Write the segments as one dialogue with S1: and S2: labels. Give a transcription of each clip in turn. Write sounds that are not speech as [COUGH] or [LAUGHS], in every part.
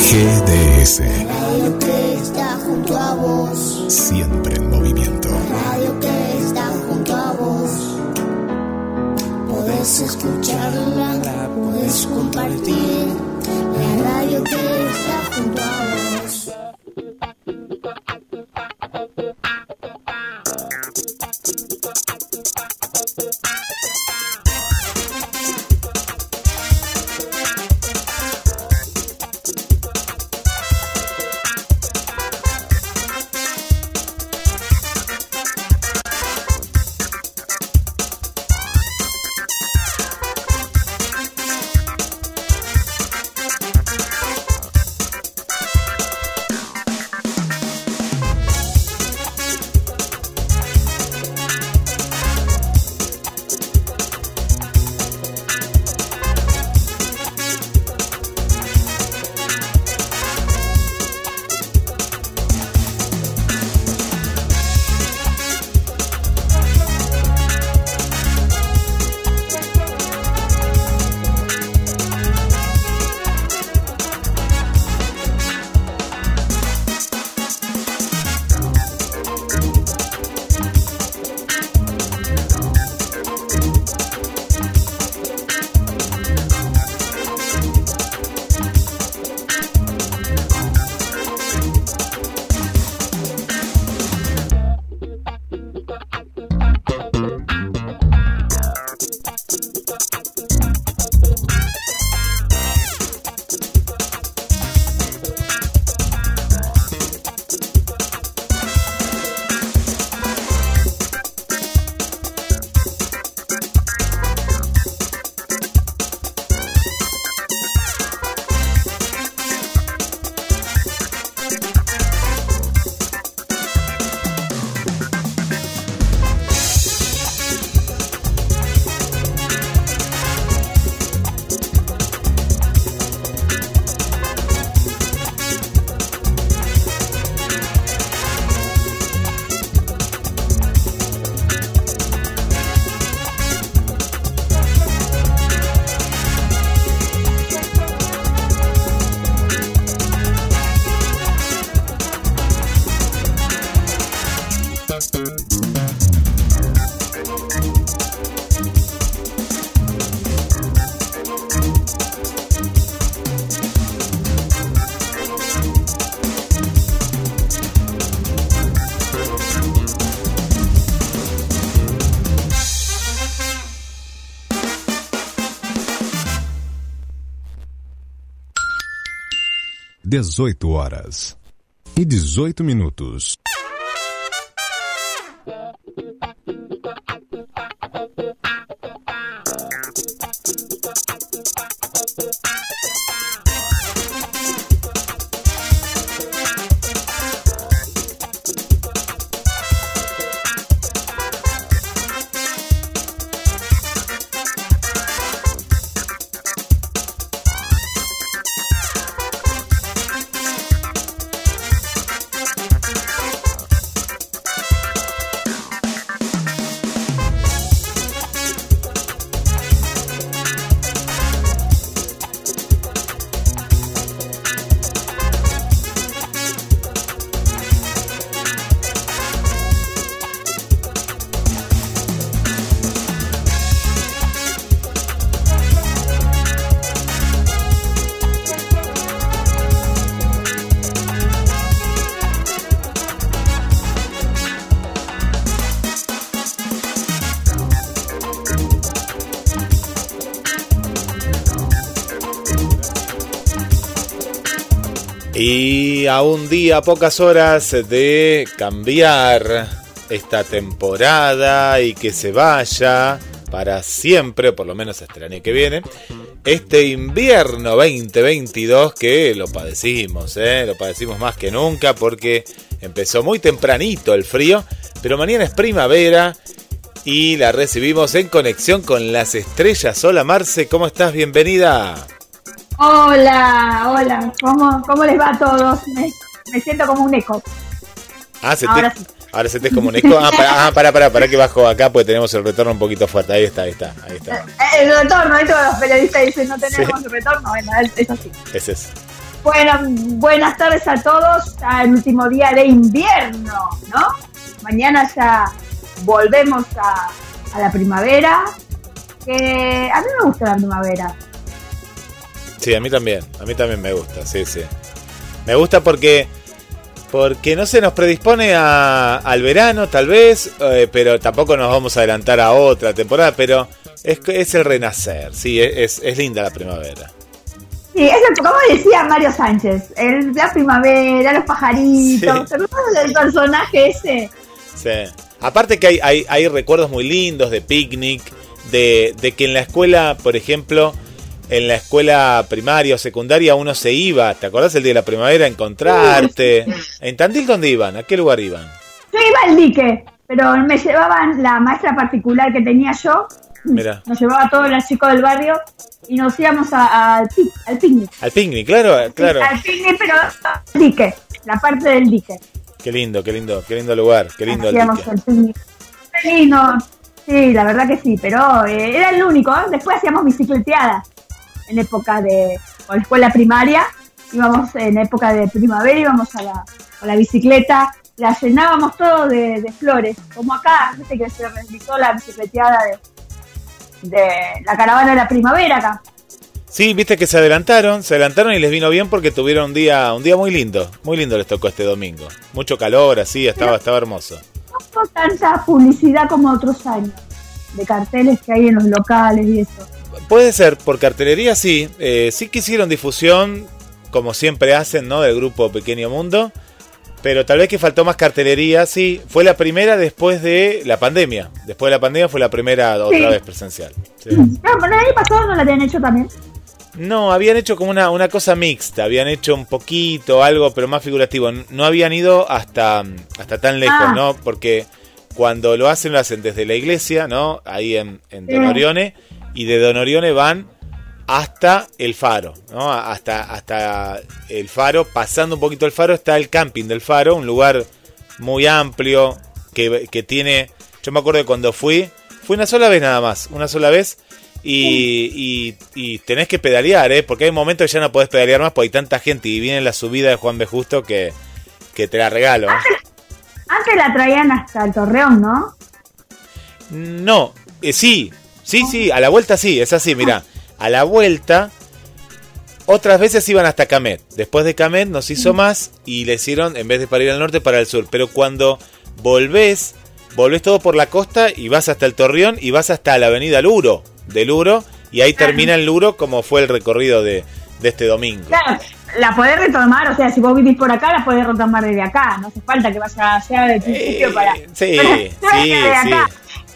S1: GDS.
S2: Radio que está junto a vos.
S1: Siempre 18 horas e 18 minutos.
S3: A un día, a pocas horas de cambiar esta temporada y que se vaya para siempre, por lo menos hasta el año que viene, este invierno 2022 que lo padecimos, ¿eh? lo padecimos más que nunca porque empezó muy tempranito el frío, pero mañana es primavera y la recibimos en conexión con las estrellas. Hola Marce, ¿cómo estás? Bienvenida.
S4: Hola, hola, ¿cómo, cómo les va a todos? Me, me siento como un eco.
S3: Ah, se
S4: Ahora
S3: te,
S4: sí.
S3: ahora se te es como un eco. Ah, para, ah, para, para, para que bajo acá, pues tenemos el retorno un poquito fuerte. Ahí está, ahí está, ahí está.
S4: Eh, El retorno, todos los periodistas dicen no tenemos retorno, bueno, es, así.
S3: Es.
S4: Bueno, buenas tardes a todos. El último día de invierno, ¿no? Mañana ya volvemos a, a la primavera. Que a mí me gusta la primavera.
S3: Sí, a mí también. A mí también me gusta, sí, sí. Me gusta porque porque no se nos predispone a- al verano, tal vez, eh, pero tampoco nos vamos a adelantar a otra temporada, pero es, es el renacer, sí, es, es linda la primavera.
S4: Sí, es el- como decía Mario Sánchez, el, la primavera, los pajaritos,
S3: Sí.
S4: ¿te acuerdas del personaje ese?
S3: Sí. Aparte que hay, hay, hay recuerdos muy lindos de picnic, de, de que en la escuela, por ejemplo, en la escuela primaria o secundaria uno se iba, ¿te acordás el día de la primavera? A encontrarte. ¿En Tandil dónde iban? ¿A qué lugar iban?
S4: Yo iba al dique, pero me llevaban la maestra particular que tenía yo,
S3: Mira.
S4: nos llevaba a todos los chicos del barrio y nos íbamos a- al, pic- al picnic.
S3: Al picnic, claro, claro.
S4: Al picnic, pero al dique, la parte del dique.
S3: Qué lindo, qué lindo, qué lindo lugar, qué lindo el
S4: Hacíamos
S3: dique.
S4: el picnic. Qué lindo. Sí, la verdad que sí, pero eh, era el único. ¿eh? Después hacíamos bicicleteadas en época de la escuela primaria. Íbamos en época de primavera, íbamos a la, a la bicicleta, la llenábamos todo de, de flores. Como acá, viste que se realizó la bicicleteada de, de la caravana de la primavera acá.
S3: Sí, viste que se adelantaron, se adelantaron y les vino bien porque tuvieron un día, un día muy lindo, muy lindo les tocó este domingo. Mucho calor, así, estaba, estaba hermoso.
S4: No fue tanta publicidad como otros años, de carteles que hay en los locales y eso.
S3: Puede ser, por cartelería sí, eh, sí que hicieron difusión, como siempre hacen, ¿no? Del grupo Pequeño Mundo, pero tal vez que faltó más cartelería, sí, fue la primera después de la pandemia. Después de la pandemia fue la primera otra
S4: Sí.
S3: vez presencial. sí.
S4: No, pero el año pasado no la habían hecho también.
S3: No, habían hecho como una, una cosa mixta, habían hecho un poquito, algo, pero más figurativo. No habían ido hasta, hasta tan lejos,
S4: Ah.
S3: ¿no? Porque cuando lo hacen, lo hacen desde la iglesia, ¿no? Ahí en, en Don
S4: Sí.
S3: Y de Don Orione van hasta el faro, ¿no? Hasta, hasta el faro, pasando un poquito el faro, está el camping del faro, un lugar muy amplio, que, que tiene, yo me acuerdo de cuando fui, fui una sola vez nada más, una sola vez, y, y, y tenés que pedalear, ¿eh? Porque hay momentos que ya no podés pedalear más porque hay tanta gente y viene la subida de Juan B. Justo que, que te la regalo. ¿eh?
S4: Antes la traían hasta el Torreón, ¿no?
S3: No, eh, sí, sí, sí, a la vuelta sí, es así, mira, a la vuelta otras veces iban hasta Camet, después de Camet nos hizo más y le hicieron, en vez de para ir al norte, para el sur, pero cuando volvés, volvés todo por la costa y vas hasta el Torreón y vas hasta la avenida Luro, de Luro, y ahí termina el Luro como fue el recorrido de, de este domingo.
S4: Claro, la podés retomar, o sea, si vos vivís por acá, la podés retomar desde acá. No hace falta que vaya allá del principio
S3: Eh,
S4: para.
S3: sí, [LAUGHS]
S4: para-
S3: sí,
S4: acá.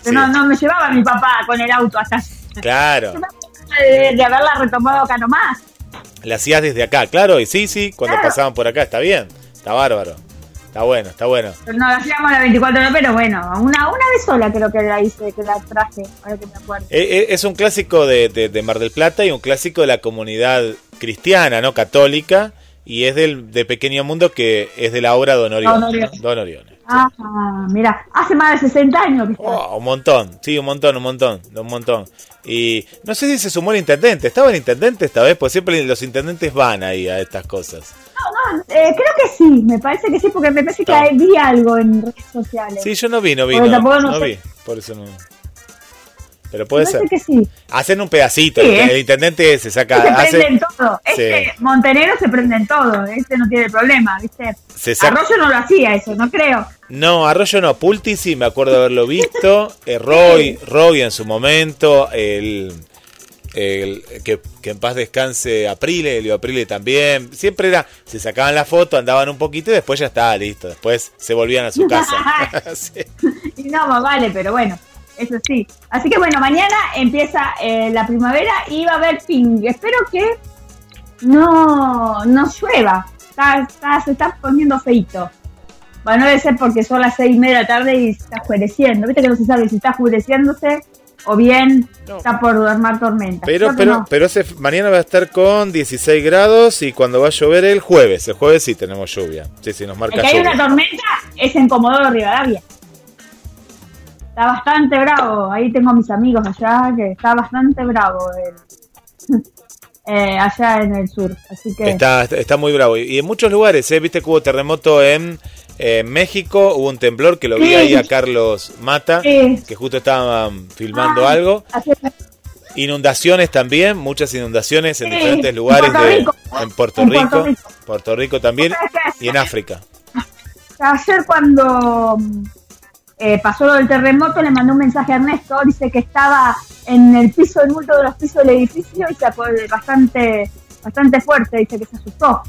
S3: Sí.
S4: No, no me llevaba mi papá con el auto hasta
S3: Claro.
S4: de, de haberla retomado acá nomás.
S3: La hacías desde acá, claro, y sí, sí, cuando
S4: Claro.
S3: pasaban por acá, está bien, está bárbaro. Está bueno, está bueno.
S4: Pero No la hacíamos las 24 horas, pero bueno, una, una vez sola creo que la hice, que la traje, ahora que me acuerdo.
S3: Eh, eh, Es un clásico de, de- de Mar del Plata y un clásico de la comunidad cristiana, ¿no? Católica, y es del de Pequeño Mundo que es de la obra Don Orione.
S4: Don Orione.
S3: Don Orione.
S4: Ah, mira, hace más de 60 años que.
S3: Oh, un montón, sí, un montón, un montón, un montón. Y no sé si se sumó el intendente, ¿estaba el intendente esta vez? Pues siempre los intendentes van ahí a estas cosas.
S4: No, no, eh, creo que sí, me parece que sí, porque me parece que
S3: No.
S4: ahí vi algo en redes sociales.
S3: Sí, yo no vi, no vi, no,
S4: no
S3: vi, por eso no. Pero puede ser.
S4: parece que sí.
S3: Hacen un pedacito,
S4: Sí,
S3: el,
S4: ¿eh?
S3: el intendente se saca,
S4: se
S3: hace,
S4: prende en todo. Este Montenegro se prende en todo. Este no tiene problema, ¿viste?
S3: se saca,
S4: Arroyo no lo hacía eso, no creo.
S3: No, Arroyo no, Pulti sí, me acuerdo haberlo visto. [LAUGHS] Eh, Roy, Roy en su momento, el, el- que, que en paz descanse Aprile, Elio Aprile también. Siempre era, se sacaban la foto, andaban un poquito y después ya estaba listo. Después se volvían a su [LAUGHS] casa. [LAUGHS] Sí.
S4: Y no, más vale, pero bueno, eso sí. Así que bueno, mañana empieza eh, la primavera y va a haber ping. Espero que no, no llueva. Está, está- se está poniendo feito. Bueno, debe ser porque son las seis y media de la tarde y se está oscureciendo. Viste que no se sabe si está oscureciéndose o bien
S3: No.
S4: está por armar tormenta.
S3: Pero,
S4: Creo
S3: pero,
S4: no.
S3: pero ese, mañana va a estar con 16 grados y cuando va a llover el jueves. El jueves sí tenemos lluvia. Sí, sí, nos
S4: El
S3: marca
S4: hay una tormenta es en Comodoro Rivadavia. Está bastante bravo. Ahí tengo a mis amigos allá que está bastante bravo. el- [LAUGHS] eh, allá en el sur. Así que
S3: Está, está muy bravo. Y en muchos lugares, ¿eh? Viste que hubo terremoto en eh, México, hubo un temblor que lo vi
S4: Sí.
S3: ahí a Carlos Mata,
S4: Sí.
S3: que justo estaban filmando
S4: Ah,
S3: algo. Inundaciones también, muchas inundaciones en
S4: Sí,
S3: diferentes
S4: en
S3: lugares
S4: Puerto
S3: de en Puerto
S4: En
S3: Rico,
S4: Puerto Rico.
S3: Puerto Rico también [LAUGHS] y en África.
S4: Ayer cuando eh, pasó lo del terremoto le mandé un mensaje a Ernesto, dice que estaba en el piso, en uno de los pisos del edificio y se bastante, bastante fuerte, dice que se asustó.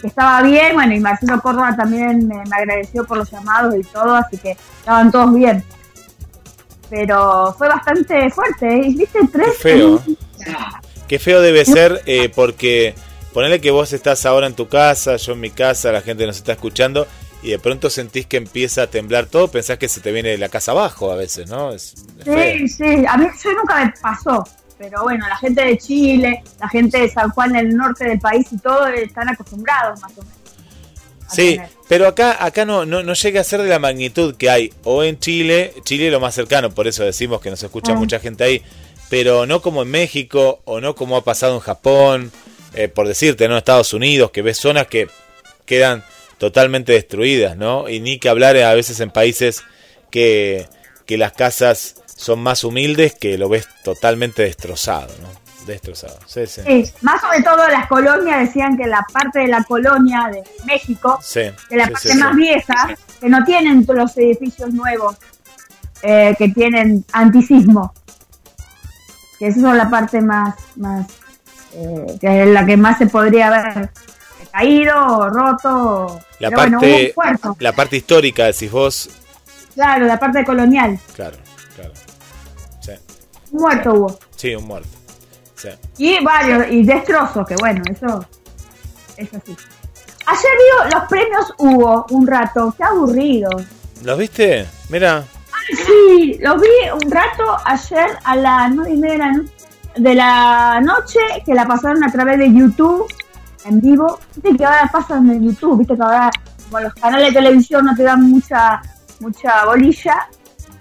S4: Que estaba bien, bueno, y Marcelo Córdoba también me, me agradeció por los llamados y todo, así que estaban todos bien. Pero fue bastante fuerte, ¿eh? ¿viste?
S3: Qué
S4: Tres
S3: feo. ¿eh? Qué feo debe ser eh, porque ponele que vos estás ahora en tu casa, yo en mi casa, la gente nos está escuchando y de pronto sentís que empieza a temblar todo, pensás que se te viene la casa abajo a veces, ¿no? Es, es feo.
S4: Sí, sí, a mí eso nunca me pasó. Pero bueno, la gente de Chile, la gente de San Juan, el norte del país y todo, están acostumbrados más o menos.
S3: Sí,
S4: tener.
S3: pero acá, acá no, no, no llega a ser de la magnitud que hay o en Chile, Chile es lo más cercano, por eso decimos que nos escucha
S4: Ah.
S3: mucha gente ahí, pero no como en México o no como ha pasado en Japón, eh, por decirte, ¿no? Estados Unidos, que ves zonas que quedan totalmente destruidas, ¿no? Y ni que hablar a veces en países que, que las casas son más humildes que lo ves totalmente destrozado, ¿no? Destrozado. Sí, sí.
S4: Sí, más sobre todo las colonias decían que la parte de la colonia de México,
S3: Sí,
S4: que la parte más vieja, que no tienen los edificios nuevos, eh, que tienen antisismo. Que esa es la parte más, más eh, que es la que más se podría haber caído roto.
S3: La
S4: Pero bueno, hubo
S3: parte,
S4: un puerto.
S3: la parte histórica, decís vos,
S4: Claro, la parte colonial.
S3: claro, claro. Sí,
S4: Un muerto hubo.
S3: sí, un muerto. Sí.
S4: Y varios, y destrozos, que bueno, eso es así. Ayer digo, los premios hubo un rato, qué aburrido.
S3: ¿Los viste? Mira,
S4: Sí, los vi un rato ayer a las nueve y media de la noche, que la pasaron a través de YouTube, en vivo. Viste que ahora pasan en YouTube, viste que ahora como los canales de televisión no te dan mucha, mucha bolilla,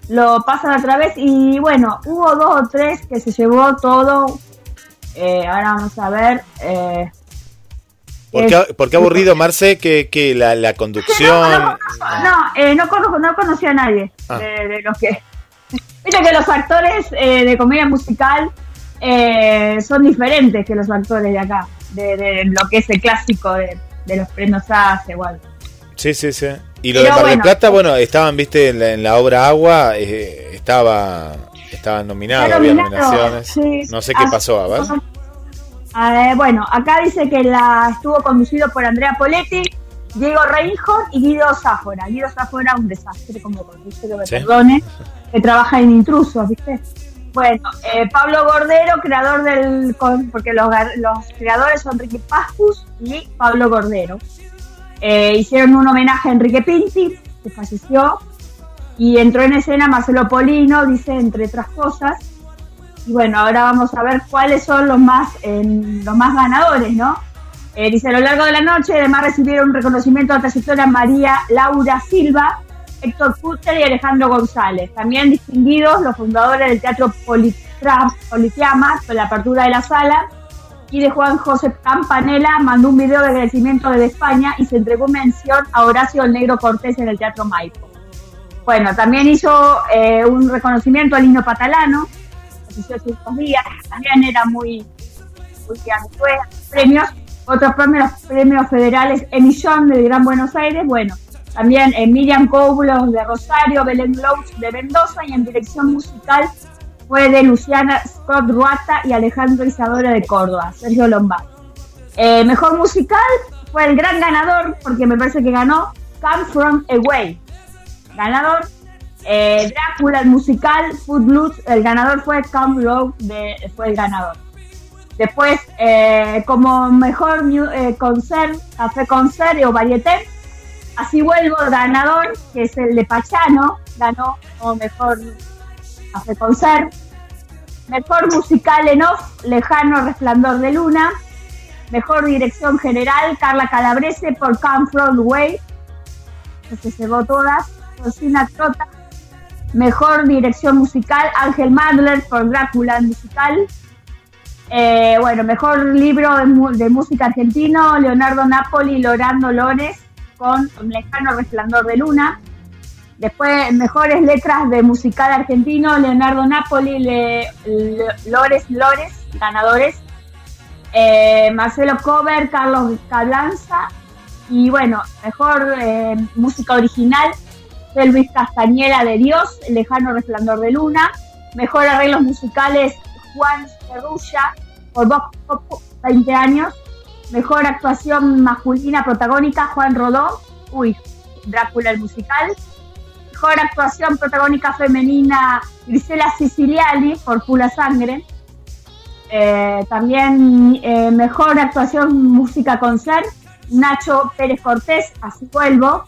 S4: lo pasan a través y bueno, hubo dos o tres que se llevó todo. Eh, ahora vamos a ver. Eh,
S3: ¿por qué, por qué aburrido, Marce, que, que la, la
S4: Sí, no,
S3: conducción...
S4: no, no, eh, no conozco, no conocí a nadie
S3: Ah.
S4: de, de los que. [LAUGHS] Viste que los actores eh, de comedia musical eh, son diferentes que los actores de acá, de, de lo que es el clásico de, de los premios ACE o algo.
S3: Sí, sí, sí. Y lo
S4: Pero
S3: de Mar del
S4: bueno.
S3: Plata, bueno, estaban, viste, en la, en la obra Agua, eh, estaba, estaban nominados, había nominaciones.
S4: sí.
S3: No sé qué
S4: Ah,
S3: pasó.
S4: Eh, bueno, acá dice que la estuvo conducido por Andrea Poletti, Diego Reinhold y Guido Sáfora. Guido Sáfora, un desastre, como dice que me
S3: Sí.
S4: perdone, que trabaja en intrusos, ¿viste? Bueno, eh, Pablo Gordero, creador del. porque los, creadores son Enrique Pascus y Pablo Gordero. Eh, hicieron un homenaje a Enrique Pinti, que falleció, y entró en escena Marcelo Polino, dice, entre otras cosas. Y bueno, ahora vamos a ver cuáles son los más, los más ganadores, ¿no? Eh, dice, a lo largo de la noche, además recibieron un reconocimiento a la trayectoria María Laura Silva, Héctor Fuster y Alejandro González. También distinguidos los fundadores del Teatro Politeama, con la apertura de la sala, y de Juan José Campanella mandó un video de agradecimiento desde España y se entregó mención a Horacio el Negro Cortés en el Teatro Maipo. Bueno, también hizo eh, un reconocimiento a Lino Patalano, que hizo también era muy, muy premios, otros premios, premios federales, Emillón del Gran Buenos Aires, bueno, también eh, Miriam Cóbulos de Rosario, Belén Loach de Mendoza y en dirección musical fue de Luciana Scott Ruata y Alejandro Isadora de Córdoba, Sergio Lombard. Eh, mejor musical fue el gran ganador, porque me parece que ganó Come From Away. Ganador. Eh, Drácula, el musical, Footloose, el ganador fue Come Road, fue el ganador. Después, eh, como mejor mu- eh, concert, café concert o varieté, así vuelvo, ganador, que es el de Pachano, ganó como mejor. Mejor musical en off, Lejano Resplandor de Luna. Mejor dirección general, Carla Calabrese por Come From Way, que se llevó todas. Rosina Trota. Mejor dirección musical, Ángel Madler por Drácula musical. Eh, bueno, mejor libro de, música argentino, Leonardo Napoli y Lorando Lores con Lejano Resplandor de Luna. Después, mejores letras de musical argentino, Leonardo Napoli, Lores Lores, ganadores. Eh, Marcelo Cover, Carlos Cablanza. Y bueno, mejor eh, música original, fue Luis Castañeda de Dios, Lejano Resplandor de Luna. Mejor arreglos musicales, Juan Ferrulla, por Vox Pop, 20 años. Mejor actuación masculina protagónica, Juan Rodó, uy, Drácula el musical. Mejor actuación protagónica femenina, Grisela Siciliani, por Pula Sangre. Eh, también eh, mejor actuación música concert, Nacho Pérez Cortés, así vuelvo.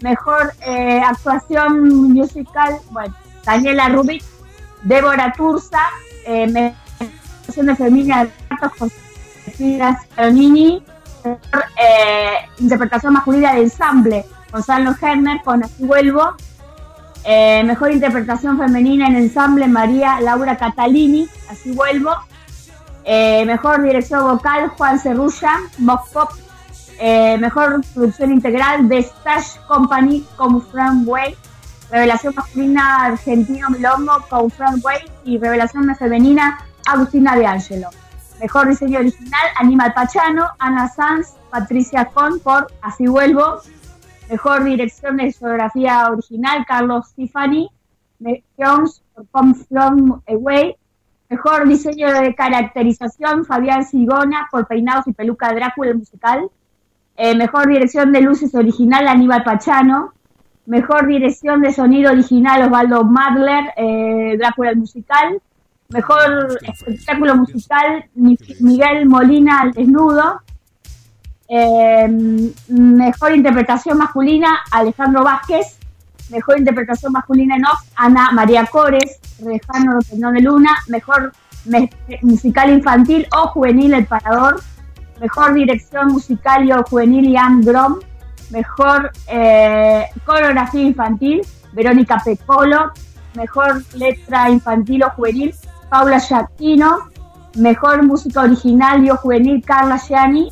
S4: Mejor eh, actuación musical, bueno, Daniela Rubik, Débora Turza, mejor actuación de femenina de Mejor eh, interpretación masculina de ensamble, Gonzalo Herner con Así vuelvo. Eh, mejor interpretación femenina en ensamble, María Laura Catalini, Así vuelvo. Eh, mejor dirección vocal, Juan Cerrulla, Mock Pop. Eh, mejor producción integral, The Stash Company con Frank Way. Revelación masculina, Argentino Milongo con Frank Way. Y revelación femenina, Agustina de Angelo. Mejor diseño original, Aníbal Pachano, Ana Sanz, Patricia Con por Así Vuelvo. Mejor dirección de fotografía original, Carlos Tiffany. Jones por Come From Away. Mejor diseño de caracterización, Fabián Sigona por Peinados y Peluca Drácula, el musical. Eh, mejor dirección de luces original, Aníbal Pachano. Mejor dirección de sonido original, Osvaldo Madler, eh, Drácula, el musical. Mejor espectáculo musical, Mi- Miguel Molina, al desnudo. Eh, mejor interpretación masculina, Alejandro Vázquez. Mejor interpretación masculina en off, Ana María Cores, Rejano Rotendón de Luna. Mejor me- musical infantil o juvenil, El Parador. Mejor dirección musical y o juvenil, Ian Grom. Mejor eh, coreografía infantil, Verónica Pecolo. Mejor letra infantil o juvenil, Paula Giacchino. Mejor música original y o juvenil, Carla Gianni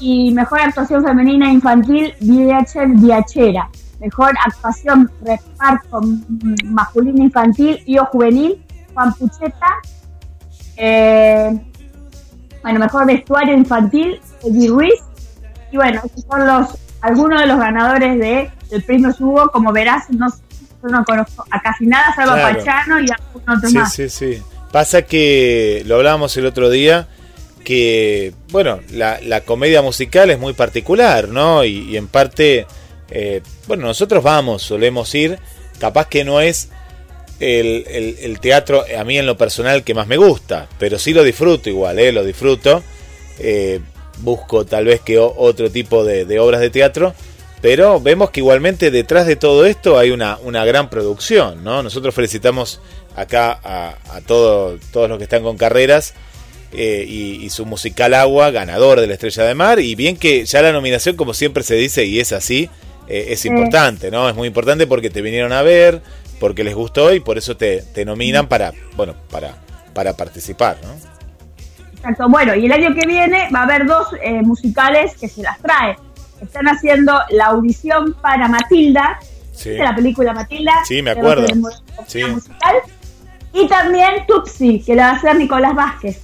S4: y mejor actuación femenina infantil, Viachel Viachera. Mejor actuación reparto masculina infantil y o juvenil, Juan Pucheta. Eh, bueno, mejor vestuario infantil, Eddie Ruiz. Y bueno, estos son los algunos de los ganadores de, del premio Hugo. Como verás, no, yo no conozco a casi nada, salvo
S3: Claro.
S4: a Pachano y a algún otro
S3: Sí,
S4: más.
S3: sí, sí. Pasa que lo hablábamos el otro día, que, bueno, la, la comedia musical es muy particular, ¿no? Y, y en parte, eh, bueno, nosotros vamos, solemos ir, capaz que no es el, el- el teatro, a mí en lo personal, que más me gusta, pero sí lo disfruto igual, ¿eh? Lo disfruto. Eh, busco tal vez que otro tipo de, de obras de teatro, pero vemos que igualmente detrás de todo esto hay una, una gran producción, ¿no? Nosotros felicitamos acá a, a todo- todos los que están con carreras eh, y, y su musical Agua, ganador de la Estrella de Mar, y bien que ya la nominación, como siempre se dice, y es así, eh, es importante, ¿no? Es muy importante porque te vinieron a ver, porque les gustó y por eso te, te nominan para, bueno, para, para participar, ¿no?
S4: Exacto. Bueno, y el año que viene va a haber dos eh, musicales que se las trae. Están haciendo la audición para Matilda,
S3: Sí.
S4: de la película Matilda.
S3: Sí, me acuerdo.
S4: mu-
S3: Sí.
S4: musical. Y también Tupsi, que la va a hacer Nicolás Vázquez.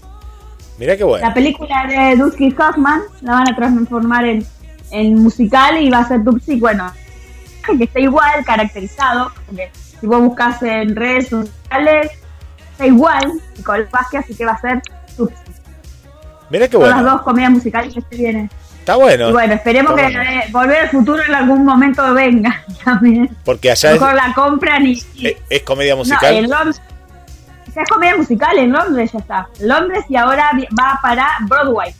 S3: Mirá qué bueno.
S4: La película de Dusty Hoffman la van a transformar en, en musical y va a ser Tupsi, bueno, que está igual, caracterizado, porque si vos buscas en redes sociales, está igual, Nicolás Vázquez, así que va a ser Tupsi.
S3: Mirá qué
S4: Son las
S3: bueno.
S4: dos comedias musicales que se vienen.
S3: Está bueno.
S4: Y bueno, esperemos
S3: Está
S4: que
S3: bueno.
S4: eh, Volver al Futuro en algún momento venga [LAUGHS] también.
S3: Porque allá es,
S4: Mejor la compran y... y-
S3: es- es comedia
S4: no,
S3: musical.
S4: en Londres... Es comedia musical, en Londres ya está. Londres y ahora va para Broadway.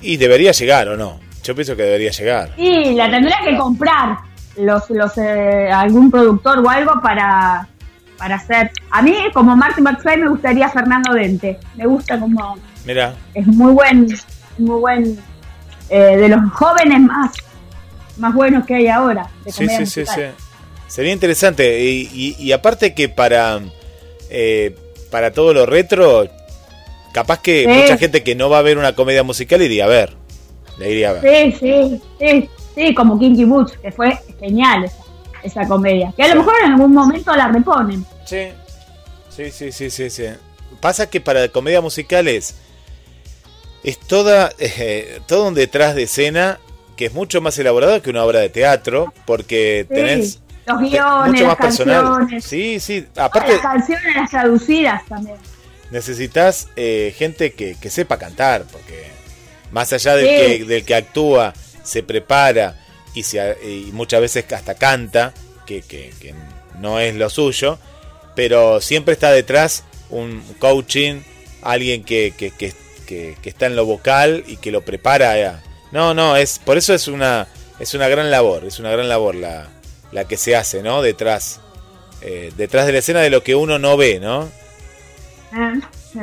S3: Y debería llegar, ¿o no? Yo pienso que debería llegar.
S4: Y la tendría que comprar los, los eh, algún productor o algo para, para hacer. A mí, como Martin McFly, me gustaría Fernando Dente. Me gusta como.
S3: Mira,
S4: Es muy buen. Muy buen. eh, de los jóvenes más. Más buenos que hay ahora. De
S3: sí, sí, sí, sí. Sería interesante. Y, y- y aparte que para, eh, para todo lo retro, capaz que
S4: Sí.
S3: mucha gente que no va a ver una comedia musical iría a ver. Le iría a ver.
S4: Sí, sí, sí, sí, como Kinky Boots, que fue genial esa, esa comedia. Que a lo mejor en algún momento la reponen.
S3: Sí. Sí, sí, sí, sí, sí. Pasa que para comedia musical es, toda, eh, todo un detrás de escena que es mucho más elaborado que una obra de teatro, porque
S4: Sí,
S3: tenés
S4: los guiones,
S3: mucho
S4: las
S3: más personal.
S4: canciones.
S3: Sí, sí. Aparte,
S4: Las canciones, las traducidas también.
S3: necesitas eh, gente que, que sepa cantar, porque más allá del,
S4: Sí.
S3: que, del que actúa, se prepara y, se, y muchas veces hasta canta, que, que- que no es lo suyo, pero siempre está detrás un coaching, alguien que, que, que- que- que está en lo vocal y que lo prepara. a- no, no, es por eso es una, es una gran labor, es una gran labor la, la que se hace, ¿no? Detrás, eh, detrás de la escena de lo que uno no ve, ¿no?
S4: Eh, sí.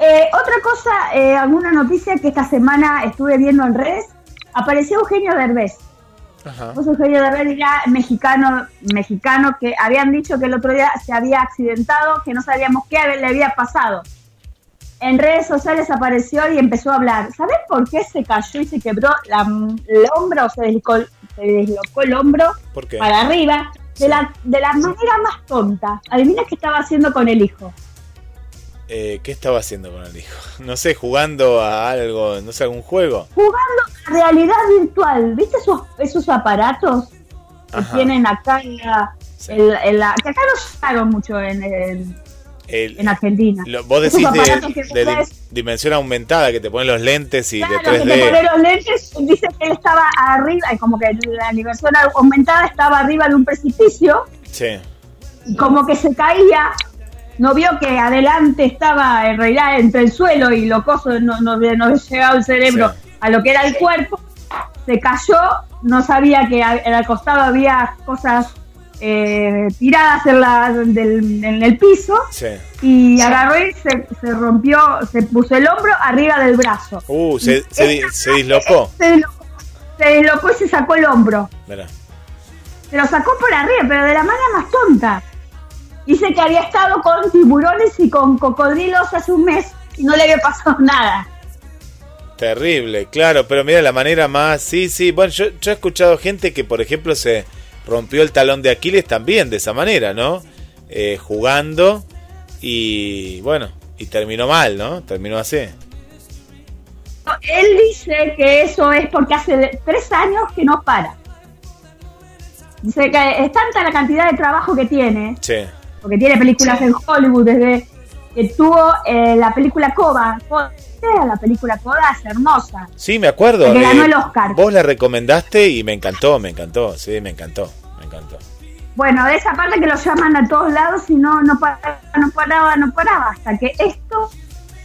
S4: Eh, otra cosa, eh, alguna noticia que esta semana estuve viendo en redes, apareció Eugenio Derbez.
S3: Ajá.
S4: Vos, Eugenio Derbez era mexicano, mexicano que habían dicho que el otro día se había accidentado, que no sabíamos qué le había pasado. En redes sociales apareció y empezó a hablar. ¿Sabés por qué se cayó y se quebró la- el hombro, se deslocó, se deslocó el hombro
S3: ¿Por qué?
S4: para arriba? De
S3: Sí.
S4: la, de la manera más tonta. Adivina qué estaba haciendo con el hijo.
S3: Eh, ¿Qué estaba haciendo con el hijo? [LAUGHS] No sé, jugando a algo, no sé, algún juego.
S4: jugando a realidad virtual. ¿Viste esos, esos aparatos que
S3: Ajá.
S4: tienen acá en la,
S3: Sí.
S4: en la- en la- que acá no usaron mucho en, en-
S3: El-
S4: en Argentina?
S3: lo- vos decís de, dimensión aumentada, que te ponen los lentes y
S4: Claro,
S3: de
S4: que te
S3: 3D.
S4: ponen los lentes, dice que él estaba arriba, y como que la dimensión aumentada estaba arriba de un precipicio,
S3: Sí,
S4: y como que se caía, no vio que adelante estaba en realidad entre el suelo y lo coso no, no, no llegaba el cerebro
S3: Sí.
S4: a lo que era el cuerpo, se cayó, no sabía que a- en el costado había cosas eh, tiradas en, la, del- en el piso
S3: sí.
S4: y agarró y se, se rompió, se puso el hombro arriba del brazo.
S3: Uh, se, se, di- se dislocó.
S4: Se dislocó, se dislocó y se sacó el hombro.
S3: Mirá.
S4: Se lo sacó por arriba, pero de la manera más tonta. Dice que había estado con tiburones y con cocodrilos hace un mes y no le había pasado [LAUGHS] nada.
S3: Terrible, claro, pero mira la manera más. Sí, sí. Bueno, yo, yo he escuchado gente que, por ejemplo, se rompió el talón de Aquiles también de esa manera, ¿no? Eh, jugando y bueno, y terminó mal, ¿no? Terminó así.
S4: Él dice que eso es porque hace tres años que no para. Dice que es tanta la cantidad de trabajo que tiene,
S3: Sí,
S4: porque tiene películas en Hollywood desde que tuvo eh, la película Coda. Coda, La película Coda es hermosa.
S3: sí, me acuerdo.
S4: Que ganó
S3: eh,
S4: el Oscar.
S3: Vos la recomendaste y me encantó, me encantó, sí, me encantó, me encantó.
S4: Bueno, de esa parte que lo llaman a todos lados y no, no paraba, no paraba, no paraba, hasta que esto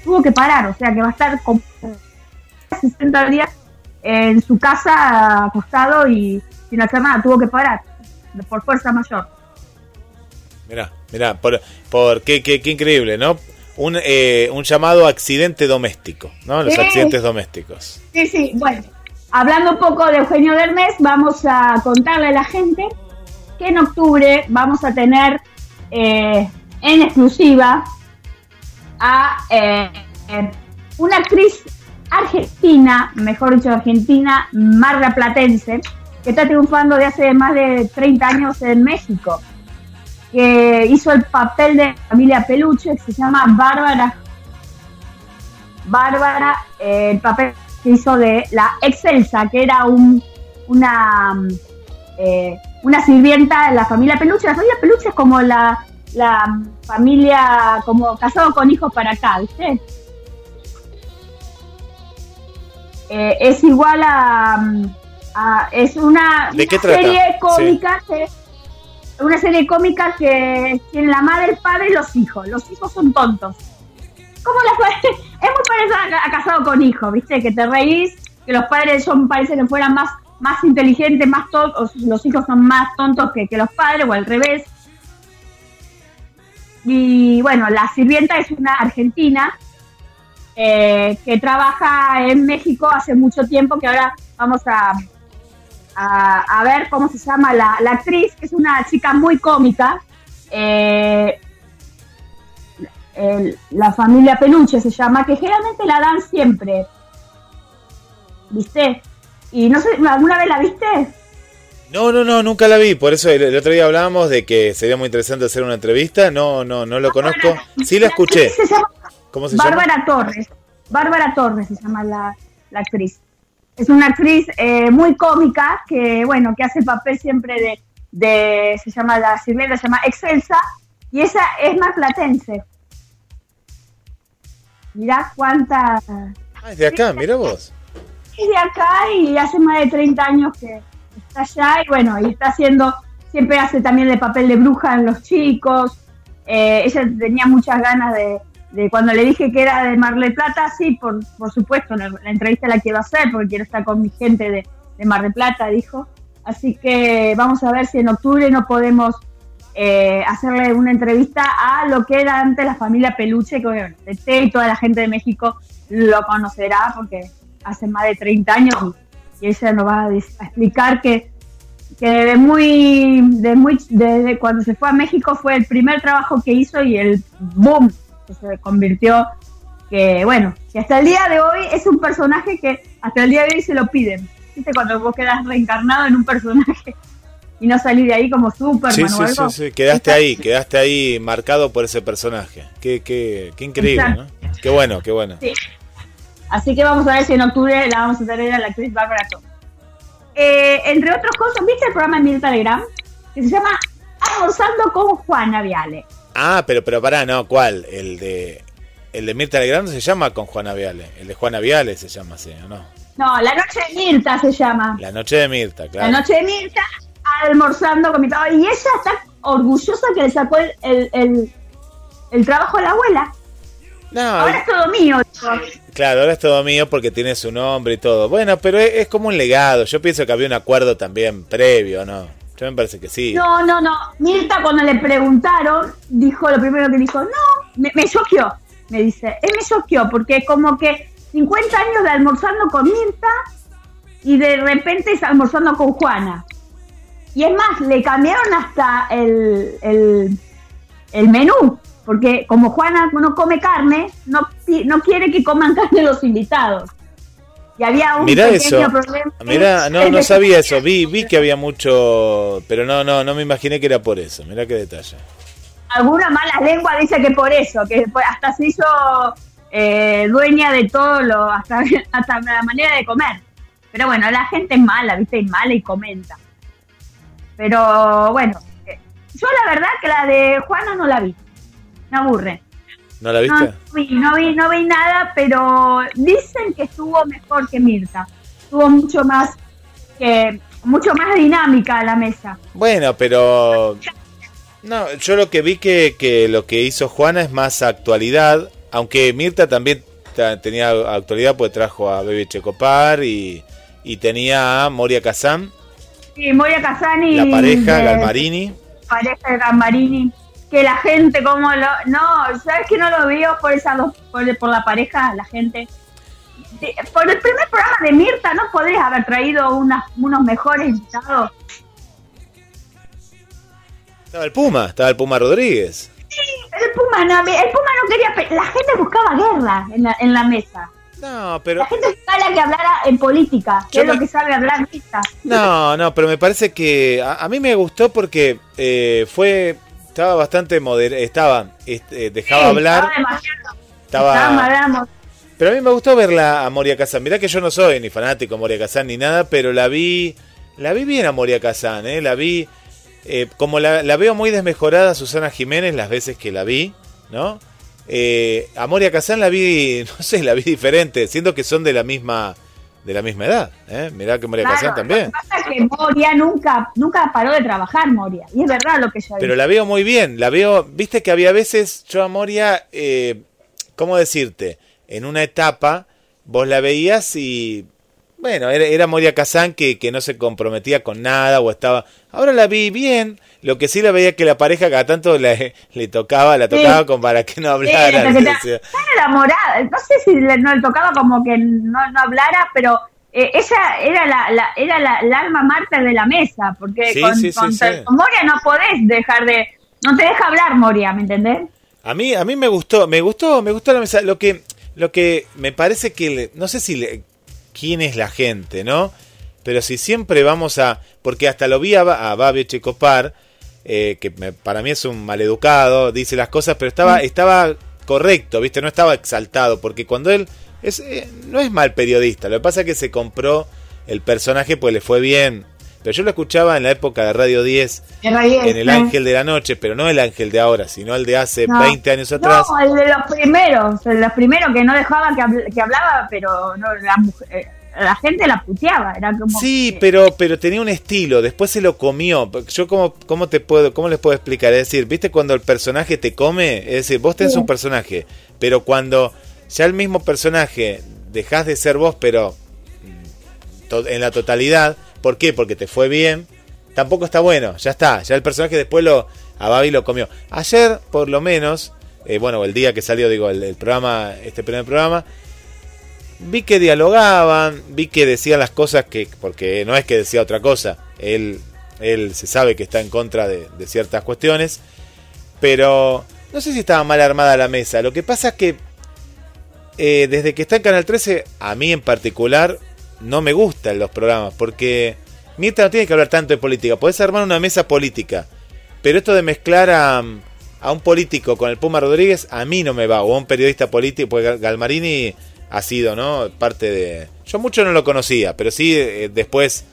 S4: tuvo que parar, o sea que va a estar con 60 días en su casa acostado y sin hacer nada, tuvo que parar por fuerza mayor.
S3: Mirá, mirá, por, por qué, qué, qué increíble, ¿no? Un, eh, un llamado accidente doméstico, ¿no? Los
S4: Sí.
S3: accidentes domésticos.
S4: Sí, sí, bueno, hablando un poco de Eugenio Dermes, vamos a contarle a la gente que en octubre vamos a tener eh, en exclusiva a eh, eh, una actriz argentina, mejor dicho argentina, marraplatense, que está triunfando de hace más de 30 años en México, que hizo el papel de familia Peluche, que se llama Bárbara Bárbara, eh, el papel que hizo de la Excelsa, que era un, una, eh, una sirvienta de la familia Peluche. La familia Peluche es como la, la familia, como casado con hijos para acá, ¿viste? Eh, es igual a, a- es una, serie cómica que una serie cómica que tiene la madre, el padre y los hijos. Los hijos son tontos. ¿Cómo la fue? [LAUGHS] Es muy parecido a, casado con hijos, ¿viste? Que te reís, que los padres son, parece que fueran más, más inteligentes, más tontos, los hijos son más tontos que, que los padres, o al revés. Y bueno, la sirvienta es una argentina eh, que trabaja en México hace mucho tiempo, que ahora vamos a, a, a ver cómo se llama la, la actriz, que es una chica muy cómica. Eh, el- la familia Peluche se llama, que generalmente la dan siempre. ¿Viste? Y no sé, ¿alguna vez la viste?
S3: No, no, no, nunca la vi. Por eso el, el otro día hablábamos de que sería muy interesante hacer una entrevista. No, no, no lo conozco. Sí la escuché.
S4: actriz Se llama
S3: ¿Cómo se llama?
S4: Bárbara Torres. Bárbara Torres se llama la, la actriz. Es una actriz eh, muy cómica que, bueno, que hace el papel siempre de, de se llama la sirvienta, se llama Excelsa, y esa es marplatense. Mirá cuánta...
S3: Ah, es de acá, mira vos.
S4: Es de acá y hace más de 30 años que está allá y bueno, y está haciendo, siempre hace también el papel de bruja en los chicos. Eh, ella tenía muchas ganas de, de cuando le dije que era de Mar del Plata, sí, por, por supuesto, la, la entrevista la quiero hacer porque quiero estar con mi gente de, Mar del Plata, dijo. Así que vamos a ver si en octubre no podemos eh, hacerle una entrevista a lo que era antes la familia Peluche, que bueno, y toda la gente de México lo conocerá porque hace más de 30 años y, ella nos va a, explicar que, que de muy, de muy, desde cuando se fue a México fue el primer trabajo que hizo y el boom que se convirtió, que bueno, que hasta el día de hoy es un personaje que hasta el día de hoy se lo piden. ¿Viste? Cuando vos quedas reencarnado en un personaje y no salís de ahí como Superman
S3: Sí,
S4: o
S3: sí,
S4: algo.
S3: sí, sí. Quedaste ahí, quedaste ahí marcado por ese personaje. Qué, qué, qué increíble, ¿no? Qué bueno, qué bueno.
S4: Sí. Así que vamos a ver si en octubre la vamos a tener a la actriz Bárbara. Eh, entre otras cosas, ¿viste el programa de Mirta Legrand? Que se llama Almorzando con Juana Viale.
S3: Ah, pero, pero pará, no, ¿cuál? El de, el de Mirta Legrand se llama con Juana Viale. El de Juana Viale se llama así, ¿o no?
S4: No, La Noche de Mirta se llama.
S3: La noche de Mirta, claro.
S4: La Noche de Mirta, almorzando con mi trabajo. Y ella está orgullosa que le sacó el, el, el- el trabajo a la abuela.
S3: No,
S4: Ahora es todo mío.
S3: claro, ahora es todo mío porque tiene su nombre y todo. Bueno, pero es, es como un legado. Yo pienso que había un acuerdo también previo, ¿no? Me parece que sí.
S4: No, no, no. Mirta cuando le preguntaron, dijo lo primero que dijo, no, me, choqueó, me dice. Él me choqueó porque como que 50 años de almorzando con Mirta y de repente está almorzando con Juana. Y es más, le cambiaron hasta el, el, el menú, porque como Juana no come carne, no, no quiere que coman [LAUGHS] carne los invitados. Y había un
S3: Mirá
S4: pequeño
S3: eso.
S4: problema.
S3: Mirá, no, no [LAUGHS] sabía eso. Vi, vi que había mucho, pero no, no, no me imaginé que era por eso. Mirá qué detalle.
S4: alguna mala lengua dice que por eso, que hasta se hizo eh, dueña de todo lo, hasta, [LAUGHS] hasta la manera de comer. Pero bueno, la gente es mala, viste, es mala y comenta. Pero bueno, eh, yo la verdad que la de Juana no la vi. Me aburre.
S3: ¿No la viste?
S4: no vi, no vi, no vi nada, pero dicen que estuvo mejor que Mirta. Estuvo mucho más que mucho más dinámica la mesa.
S3: Bueno, pero no, yo lo que vi que, que lo que hizo Juana es más actualidad, aunque Mirta también ta- tenía actualidad, pues trajo a Baby Checopar y, y tenía a Moria Kazan,
S4: Sí, Moria Casani.
S3: la pareja
S4: de-
S3: Galmarini.
S4: pareja de Gambarini, que la gente como lo... No, ¿sabes que no lo veo por esas dos, por, por la pareja, la gente? De- por el primer programa de Mirta, ¿no podés haber traído unas, unos mejores invitados?
S3: Estaba el Puma, estaba el Puma Rodríguez.
S4: El Puma no, el Puma no quería... La gente buscaba guerra en la, en la mesa.
S3: No, pero
S4: La gente buscaba la que hablara en política, que
S3: Yo
S4: es lo que sabe hablar Mirta.
S3: No, no, pero me parece que a, a mí me gustó porque eh, fue estaba bastante moder estaba este, dejaba
S4: Sí,
S3: hablar,
S4: Estaba demasiado...
S3: estaba Pero a mí me gustó verla a Moria Kazan. Mirá que yo no soy ni fanático de Moria Kazan ni nada, pero la vi la vi bien a Moria Kazan, ¿eh? La vi eh, como la, la veo muy desmejorada a Susana Jiménez las veces que la vi, ¿no? Eh, a Moria Kazan la vi, [LAUGHS] no sé, la vi diferente, siendo que son de la misma de la misma edad, ¿eh? Mirá que Moria
S4: Claro,
S3: Kazan también.
S4: Lo que pasa es que Moria nunca, nunca paró de trabajar, Moria. Y es verdad lo que ella
S3: Pero la veo muy bien, la veo, viste que había veces, yo a Moria, eh, ¿cómo decirte? En una etapa, vos la veías y, bueno, era, era Moria Kazan que, que no se comprometía con nada o estaba... Ahora la vi bien, lo que sí la veía que la pareja cada tanto le, le tocaba, la
S4: Sí.
S3: tocaba con para que no
S4: Sí,
S3: hablara.
S4: hasta que enamorada. No sé si le, no le tocaba como que no, no hablara, pero eh, ella era la, la- era la, la alma mártir de la mesa, porque
S3: Sí,
S4: con,
S3: sí, sí,
S4: con-
S3: sí.
S4: con Moria no podés dejar de... No te deja hablar Moria, ¿me entendés?
S3: A mí, a mí me gustó, me gustó, me gustó la mesa. Lo que, lo que me parece que, le- no sé si, le- quién es la gente, ¿no? Pero si siempre vamos a, porque hasta lo vi a, a Babio Checopar, eh, que me- para mí es un maleducado, dice las cosas, pero estaba, estaba correcto, ¿viste? No estaba exaltado, porque cuando él es, eh, no es mal periodista, lo que pasa es que se compró el personaje pues le fue bien. Pero yo lo escuchaba en la época de Radio 10,
S4: En
S3: el. Ángel de la Noche, pero no el Ángel de ahora, sino el de hace
S4: No.
S3: 20 años atrás.
S4: No, el de los primeros, el de los primeros que no dejaba que, habl- que hablaba, pero no, la, mujer- eh, la gente la puteaba, era como...
S3: Sí,
S4: que-
S3: pero, pero tenía un estilo, después se lo comió. Yo cómo, cómo te puedo, cómo les puedo explicar, es decir, viste cuando el personaje te come, es decir, vos tenés
S4: Sí.
S3: un personaje, pero cuando ya el mismo personaje dejás de ser vos, pero mm, en la totalidad, ¿por qué? Porque te fue bien, tampoco está bueno, ya está, ya el personaje después lo a Babi lo comió. Ayer, por lo menos, eh, bueno, el día que salió, digo, el, el programa, este primer programa, vi que dialogaban, vi que decían las cosas que, porque no es que decía otra cosa, él, él se sabe que está en contra de, de ciertas cuestiones, pero no sé si estaba mal armada la mesa, lo que pasa es que eh, desde que está en Canal 13, a mí en particular, no me gustan los programas, porque Mirta no tiene que hablar tanto de política, podés armar una mesa política, pero esto de mezclar a, a un político con el Puma Rodríguez, a mí no me va, o a un periodista político, porque Gal- Galmarini ha sido, ¿no? Parte de... Yo mucho no lo conocía, pero sí eh, después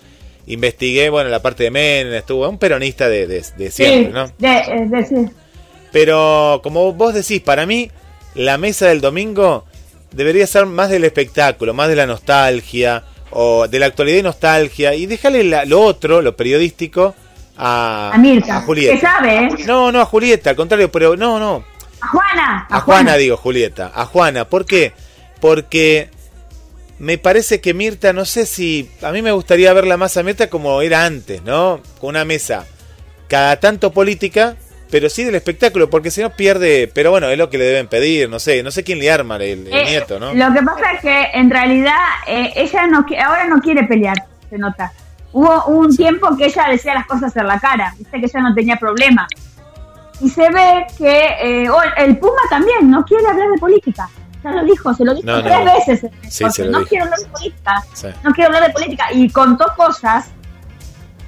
S3: investigué, bueno, la parte de Menem, estuvo un peronista de, de- de siempre, ¿no?
S4: de, eh, de- sí.
S3: Pero como vos decís, para mí la mesa del domingo debería ser más del espectáculo, más de la nostalgia o de la actualidad y nostalgia y dejarle la- lo otro, lo periodístico a,
S4: a Mirta,
S3: a Julieta.
S4: que sabe, ¿eh?
S3: No, no a Julieta, al contrario, pero no, no,
S4: A Juana,
S3: a Juana digo Julieta, a Juana, ¿por qué? Porque me parece que Mirta, no sé si a mí me gustaría verla más a Mirta como era antes, ¿no? Con una mesa cada tanto política, pero sí del espectáculo, porque si no pierde, pero bueno, es lo que le deben pedir, no sé, no sé quién le arma el, el
S4: Eh,
S3: nieto, ¿no?
S4: Lo que pasa es que en realidad eh, ella no ahora no quiere pelear, se nota. Hubo un tiempo que ella decía las cosas en la cara, viste que ella no tenía problema. Y se ve que eh, el Puma también no quiere hablar de política. Ya lo dijo, se lo dijo
S3: No, no.
S4: tres veces.
S3: Sí, se lo
S4: no quiero hablar de política,
S3: Sí.
S4: no quiero hablar de política. Y contó cosas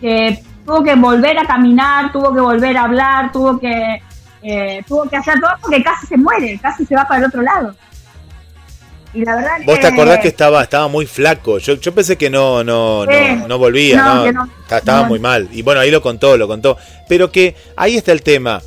S4: que tuvo que volver a caminar, tuvo que volver a hablar, tuvo que, eh, tuvo que hacer todo porque casi se muere, casi se va para el otro lado. Y la verdad
S3: ¿Vos te
S4: que-
S3: acordás que estaba, estaba muy flaco? Yo, yo pensé que no, no, no, no volvía,
S4: No,
S3: estaba muy mal. Y bueno, ahí lo contó, lo contó. Pero que ahí está el tema.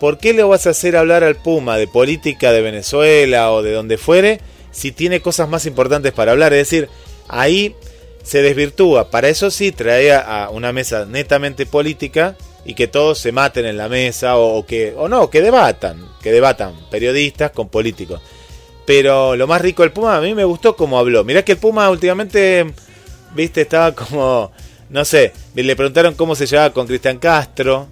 S3: ¿Por qué le vas a hacer hablar al Puma de política de Venezuela o de donde fuere si tiene cosas más importantes para hablar? Es decir, ahí se desvirtúa. Para eso sí traía a una mesa netamente política y que todos se maten en la mesa o, que o no, que debatan, que debatan periodistas con políticos. Pero lo más rico del Puma, a mí me gustó cómo habló. Mirá que el Puma últimamente, viste, estaba como, no sé, le preguntaron cómo se llevaba con Cristian Castro,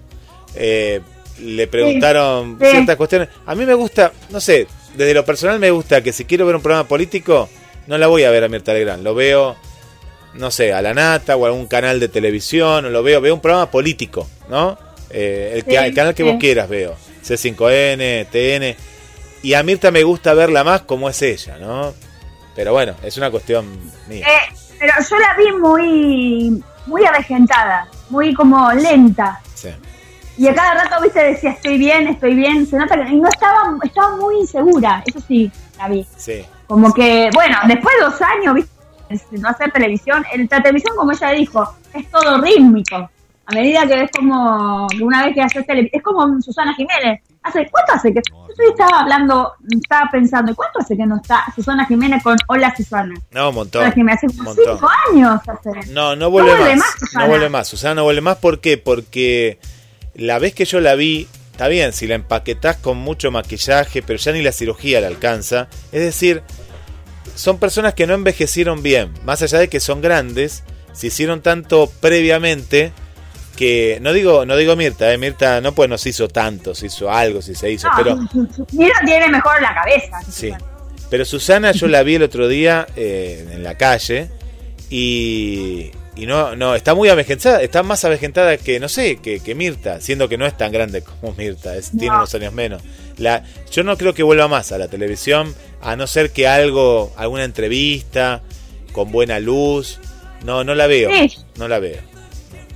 S3: eh, le preguntaron
S4: sí.
S3: ciertas cuestiones. A mí me gusta, no sé, desde lo personal me gusta que si quiero ver un programa político, no la voy a ver a Mirta Legrand, lo veo, no sé, a la Nata o a algún canal de televisión, o lo veo, veo un programa político, ¿no? Eh, el, que- el canal que vos quieras veo, C5N, TN. Y a Mirta me gusta verla más como es ella, ¿no? Pero bueno, es una cuestión mía.
S4: Eh, pero yo la vi muy, muy avejentada, muy como lenta.
S3: Sí.
S4: Y a cada rato, viste, decía, estoy bien, estoy bien. Se nota que y no estaba, estaba muy insegura, eso sí, la vi.
S3: Sí.
S4: Como que, bueno, después de dos años, viste, no hacer televisión, el- la televisión, como ella dijo, es todo rítmico. A medida que es como, una vez que haces televisión, es como Susana Jiménez. ¿Hace cuánto hace que? Yo estaba hablando, estaba pensando, ¿y cuánto hace que no está Susana Jiménez con Hola Susana?
S3: No, un montón.
S4: Susana Jiménez, hace
S3: un
S4: como
S3: montón.
S4: cinco años hace.
S3: No, no vuelve,
S4: No vuelve
S3: más.
S4: más,
S3: no vuelve más. Susana no vuelve más. ¿Por qué? Porque la vez que yo la vi, está bien, si la empaquetás con mucho maquillaje, pero ya ni la cirugía la alcanza. Es decir, son personas que no envejecieron bien. Más allá de que son grandes, se hicieron tanto previamente que no digo no digo Mirta, eh, Mirta no pues no se hizo tanto, se hizo algo, si se hizo,
S4: No,
S3: pero [LAUGHS]
S4: Mira, tiene mejor la cabeza.
S3: Sí. Pero Susana yo la vi el otro día eh, en la calle y, y no, no, está muy avejentada, está más avejentada que, no sé, que, que Mirta, siendo que no es tan grande como Mirta, es- tiene
S4: No.
S3: unos años menos. La, yo no creo que vuelva más a la televisión, a no ser que algo, alguna entrevista con buena luz. No, no la veo.
S4: Sí.
S3: No la veo.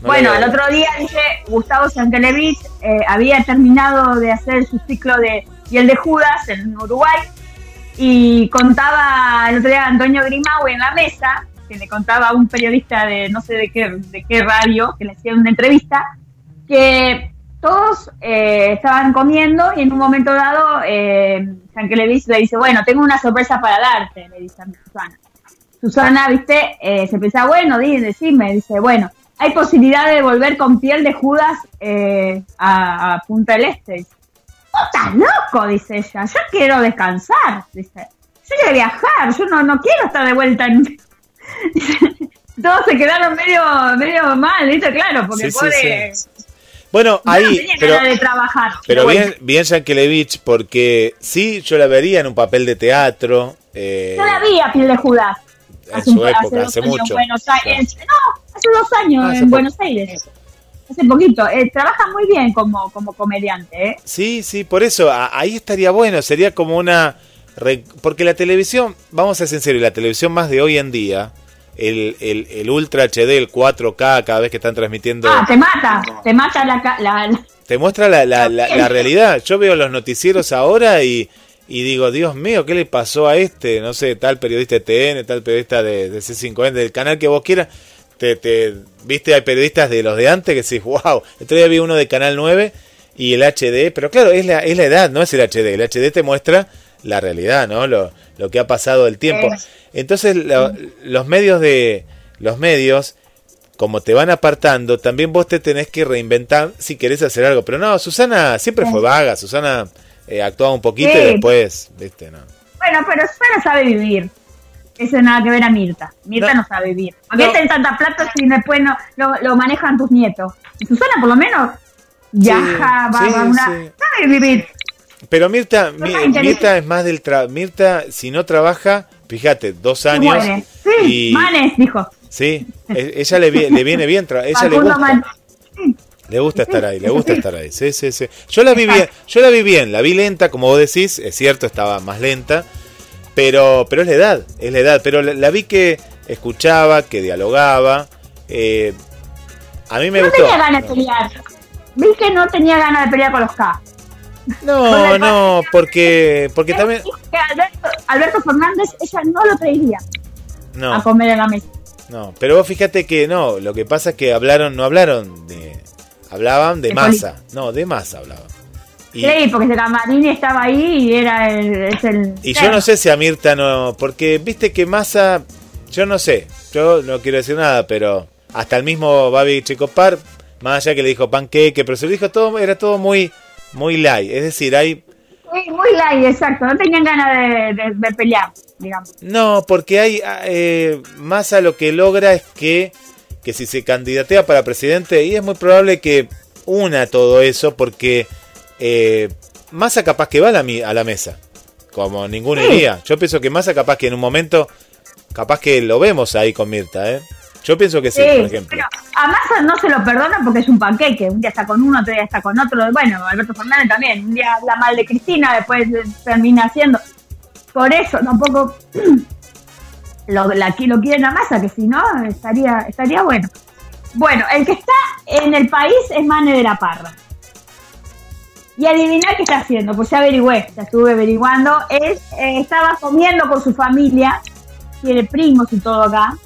S3: No
S4: bueno, el otro día dice Gustavo Sankelevich eh, había terminado de hacer su ciclo de y el de Judas en Uruguay y contaba el otro día Antonio Grimau en la mesa que le contaba a un periodista de no sé de qué de qué radio que le hacía una entrevista que todos eh, estaban comiendo y en un momento dado eh, Sankelevich le dice bueno tengo una sorpresa para darte le dice a Susana Susana, viste, eh, se pensaba, bueno, di, decime, dice, bueno, hay posibilidad de volver con piel de Judas eh, a, Punta del Este. Dice, "¿Vos estás loco? Dice ella, yo quiero descansar. Dice, yo quiero viajar, yo no, no quiero estar de vuelta en... [LAUGHS] Todos se quedaron medio, medio mal, ¿viste? Claro, porque
S3: Sí,
S4: pobre...
S3: sí. Bueno,
S4: no
S3: ahí,
S4: tenía
S3: pero,
S4: de trabajar.
S3: pero
S4: bueno.
S3: bien, bien Yankelevich, porque sí, yo la vería en un papel de teatro. eh,
S4: Yo la vi a piel de Judas.
S3: en su
S4: un-
S3: época, hace
S4: años
S3: mucho.
S4: En Buenos Aires. No, hace dos años
S3: Ah, hace
S4: en. Buenos Aires. Hace poquito. Eh, trabaja muy bien como, como comediante, ¿eh?
S3: Sí, sí, por eso, a- ahí estaría bueno, sería como una... Porque la televisión, vamos a ser sinceros, la televisión más de hoy en día, el, el, el Ultra HD, el 4K, cada vez que están transmitiendo,
S4: Ah, te mata. Te mata la... la, la-
S3: te muestra la, la, la, la realidad. Yo veo los noticieros ahora y, y digo, Dios mío, ¿qué le pasó a este? No sé, tal periodista de TN, tal periodista de, de C5N, del canal que vos quieras. Te, te, Viste, hay periodistas de los de antes que decís, wow, día vi uno de Canal 9 y el HD, pero claro, es la, es la edad, no es el HD. El HD te muestra la realidad, ¿no? Lo, lo que ha pasado el tiempo. Entonces, lo- los medios de los medios como te van apartando, también vos te tenés que reinventar si querés hacer algo. Pero no, Susana siempre fue vaga, Susana eh, actuaba un poquito y después, viste, no.
S4: Bueno, pero Susana sabe vivir. Eso nada que ver a Mirta. Mirta
S3: No.
S4: no, sabe vivir. ¿Por qué
S3: No.
S4: tenés tanta plata si después no lo, lo manejan tus nietos? Y Susana por lo menos viaja, va,
S3: sí,
S4: va una... Sabe vivir.
S3: Pero Mirta. Mirta es más del tra Mirta, si no trabaja, fíjate, dos años.
S4: Sí,
S3: y
S4: Manes, dijo.
S3: sí, e- ella le, le viene bien, ella le gusta. Le estar ahí, le gusta estar ahí. Sí, sí, sí. Yo la vi bien, yo la vi bien, la vi lenta, como vos decís, es cierto, estaba más lenta, pero pero es la edad, es la edad, pero la, la vi que escuchaba, que dialogaba. eh, a mí me
S4: No
S3: gustó.
S4: tenía ganas de pelear. Vi que no tenía ganas de pelear con los K.
S3: No, no, porque porque también
S4: Alberto, Alberto Fernández, ella no lo traería a
S3: no,
S4: comer en la mesa.
S3: no, pero vos fíjate que no, lo que pasa es que hablaron, no hablaron de hablaban de
S4: De
S3: masa, no, de masa hablaban. Y,
S4: Sí, porque Camarini estaba ahí y era el... Es el
S3: Y yo no sé si a Mirta no. Porque viste que Massa. Yo no sé. Yo no quiero decir nada, pero. Hasta el mismo Babi Checopar. Más allá que le dijo panqueque. Pero se lo dijo todo. Era todo muy. Muy light. Es decir, hay.
S4: Sí, muy light, exacto. No tenían ganas de, de- de pelear, digamos.
S3: No, porque hay. Eh, Massa lo que logra es que. Que si se candidatea para presidente. Y es muy probable que una todo eso. Porque. Eh, Massa capaz que va a la, mi- a la mesa. Como ninguno
S4: Sí.
S3: iría. Yo pienso que Massa capaz que en un momento. Capaz que lo vemos ahí con Mirta, ¿eh? Yo pienso que sí, por ejemplo.
S4: pero a Massa no se lo perdona porque es un panqueque. Un día está con uno, otro día está con otro. Bueno, Alberto Fernández también. Un día habla mal de Cristina, después eh, termina haciendo. Por eso tampoco [CLEARS THROAT] lo, la, lo quieren a Massa, que si no, estaría, estaría bueno. Bueno, el que está en el país es Mane de la Parra. Y adivinar qué está haciendo, pues ya averigüé, ya estuve averiguando. Él eh, estaba comiendo con su familia, tiene primos y todo acá.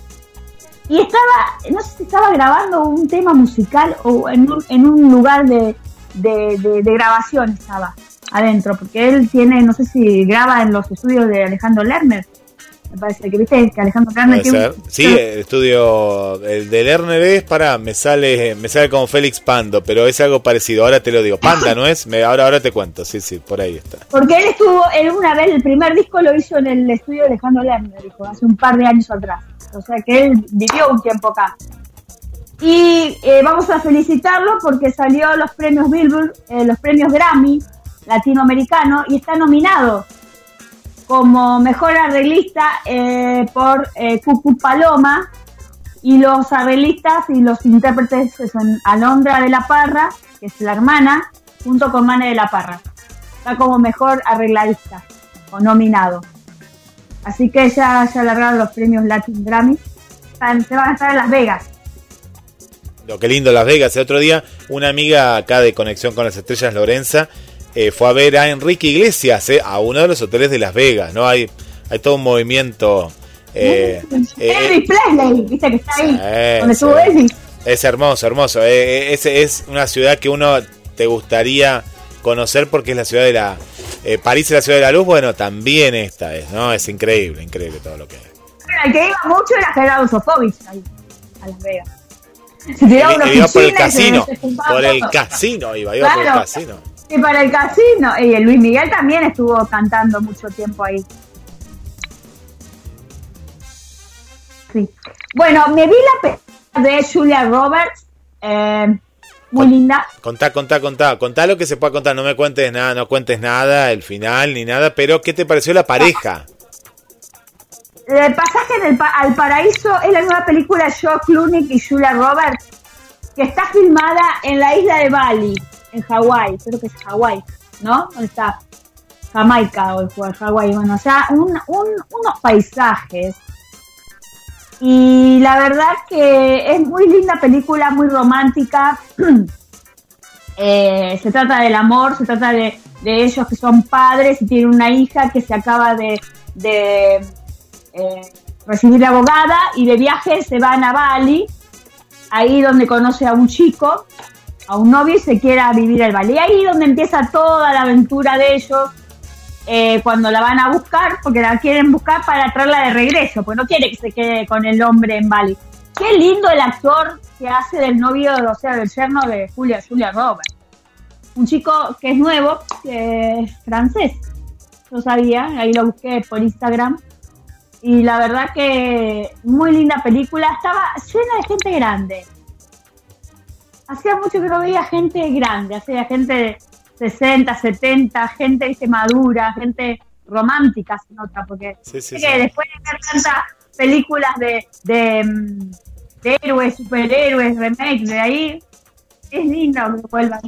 S4: Y estaba, no sé si estaba grabando un tema musical o en un, en un lugar de, de, de- de grabación estaba adentro, porque él tiene, no sé si graba en los estudios de Alejandro Lerner. Me parece que viste que Alejandro Lerner tiene un-
S3: Sí, el estudio el del Lerner es para me sale me sale como Félix Pando, pero es algo parecido. Ahora te lo digo. Panda no es. Me, ahora ahora te cuento. Sí, sí, por ahí está.
S4: Porque él estuvo, él una vez, el primer disco lo hizo en el estudio de Alejandro Lerner, dijo, hace un par de años atrás. O sea que él vivió un tiempo acá. Y eh, vamos a felicitarlo porque salió los premios Billboard, eh, los premios Grammy latinoamericano y está nominado como mejor arreglista eh, por eh, Cucu Paloma y los arreglistas y los intérpretes son Alondra de la Parra, que es la hermana, junto con Mane de la Parra. está como mejor arregladista o nominado. Así que ya, ya largaron los premios Latin Grammy. Se van a estar en Las Vegas.
S3: Lo que lindo Las Vegas. El otro día, una amiga acá de Conexión con las Estrellas, Lorenza, eh, fue a ver a Enrique Iglesias eh, a uno de los hoteles de Las Vegas. ¿no? Hay, hay todo un movimiento. eh, eh,
S4: Elvis Presley, viste que está ahí, donde estuvo Elvis.
S3: es hermoso, hermoso. Eh, es, es una ciudad que uno te gustaría conocer porque es la ciudad de la. Eh, París es la ciudad de la luz. Bueno, también esta es, ¿no? Es increíble, increíble todo lo que es.
S4: Bueno, el que iba mucho era Gerardo Sofovich ahí, a Las Vegas. Se tiraba
S3: Iba
S4: unos
S3: iba por el
S4: se-
S3: casino.
S4: se
S3: Por el
S4: todo.
S3: casino iba, iba por el
S4: Claro.
S3: casino.
S4: Sí, para el casino. Y el Luis Miguel también estuvo cantando mucho tiempo ahí. Sí. Bueno, me vi la película de Julia Roberts. eh, muy linda.
S3: Contá, contá, contá. Contá lo que se pueda contar. No me cuentes nada, no cuentes nada, el final ni nada. Pero, ¿qué te pareció la pareja?
S4: El pasaje del pa- al paraíso es la nueva película de George Clooney y Julia Roberts, que está filmada en la isla de Bali, en Hawái. Creo que es Hawái, ¿no? ¿Dónde está? Jamaica o Hawái. Bueno, o sea, un- un- unos paisajes. Y la verdad que es muy linda película, muy romántica. [CLEARS THROAT] Eh, se trata del amor, se trata de, de ellos que son padres y tienen una hija que se acaba de, de, eh, recibir abogada y de viaje se van a Bali, ahí donde conoce a un chico, a un novio y se quiere vivir al Bali. Y ahí donde empieza toda la aventura de ellos eh, cuando la van a buscar, porque la quieren buscar para traerla de regreso, porque no quiere que se quede con el hombre en Bali. Qué lindo el actor que hace del novio, o sea, del yerno de Julia, Julia Roberts. Un chico que es nuevo, que es francés. Yo sabía, ahí lo busqué por Instagram. Y la verdad que muy linda película. Estaba llena de gente grande. Hacía mucho que no veía gente grande, hacía gente 60, 70, gente ¿viste? madura, gente romántica se nota, porque
S3: Sí, sí,
S4: sé que
S3: sí.
S4: después de ver tantas películas de, de, mm, de héroes, superhéroes, remakes de ahí, es lindo que vuelvan.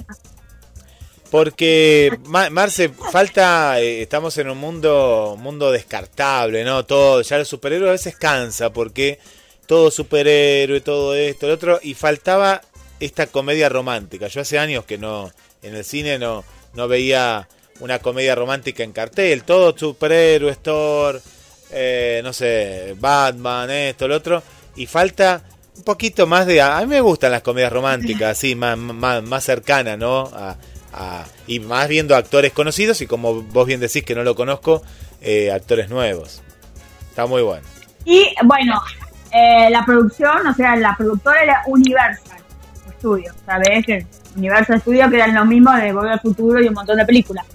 S3: Porque, Ma- Marce, falta, eh, estamos en un mundo mundo descartable, ¿no? Todo, ya los superhéroes a veces cansa porque todo superhéroe, todo esto, el otro, y faltaba esta comedia romántica. Yo hace años que no, en el cine no, no veía una comedia romántica en cartel, todo superhéroes, Thor, eh, no sé, Batman, esto, lo otro, y falta un poquito más de... A mí me gustan las comedias románticas, así, [LAUGHS] más, más, más cercanas, ¿no? A- a- y más viendo actores conocidos y como vos bien decís que no lo conozco, eh, actores nuevos. Está muy bueno.
S4: Y bueno, eh, la producción, o sea, la productora era Universal Studios, ¿sabes? Que Universal Studios que eran lo mismo de Volver al Futuro y un montón de películas.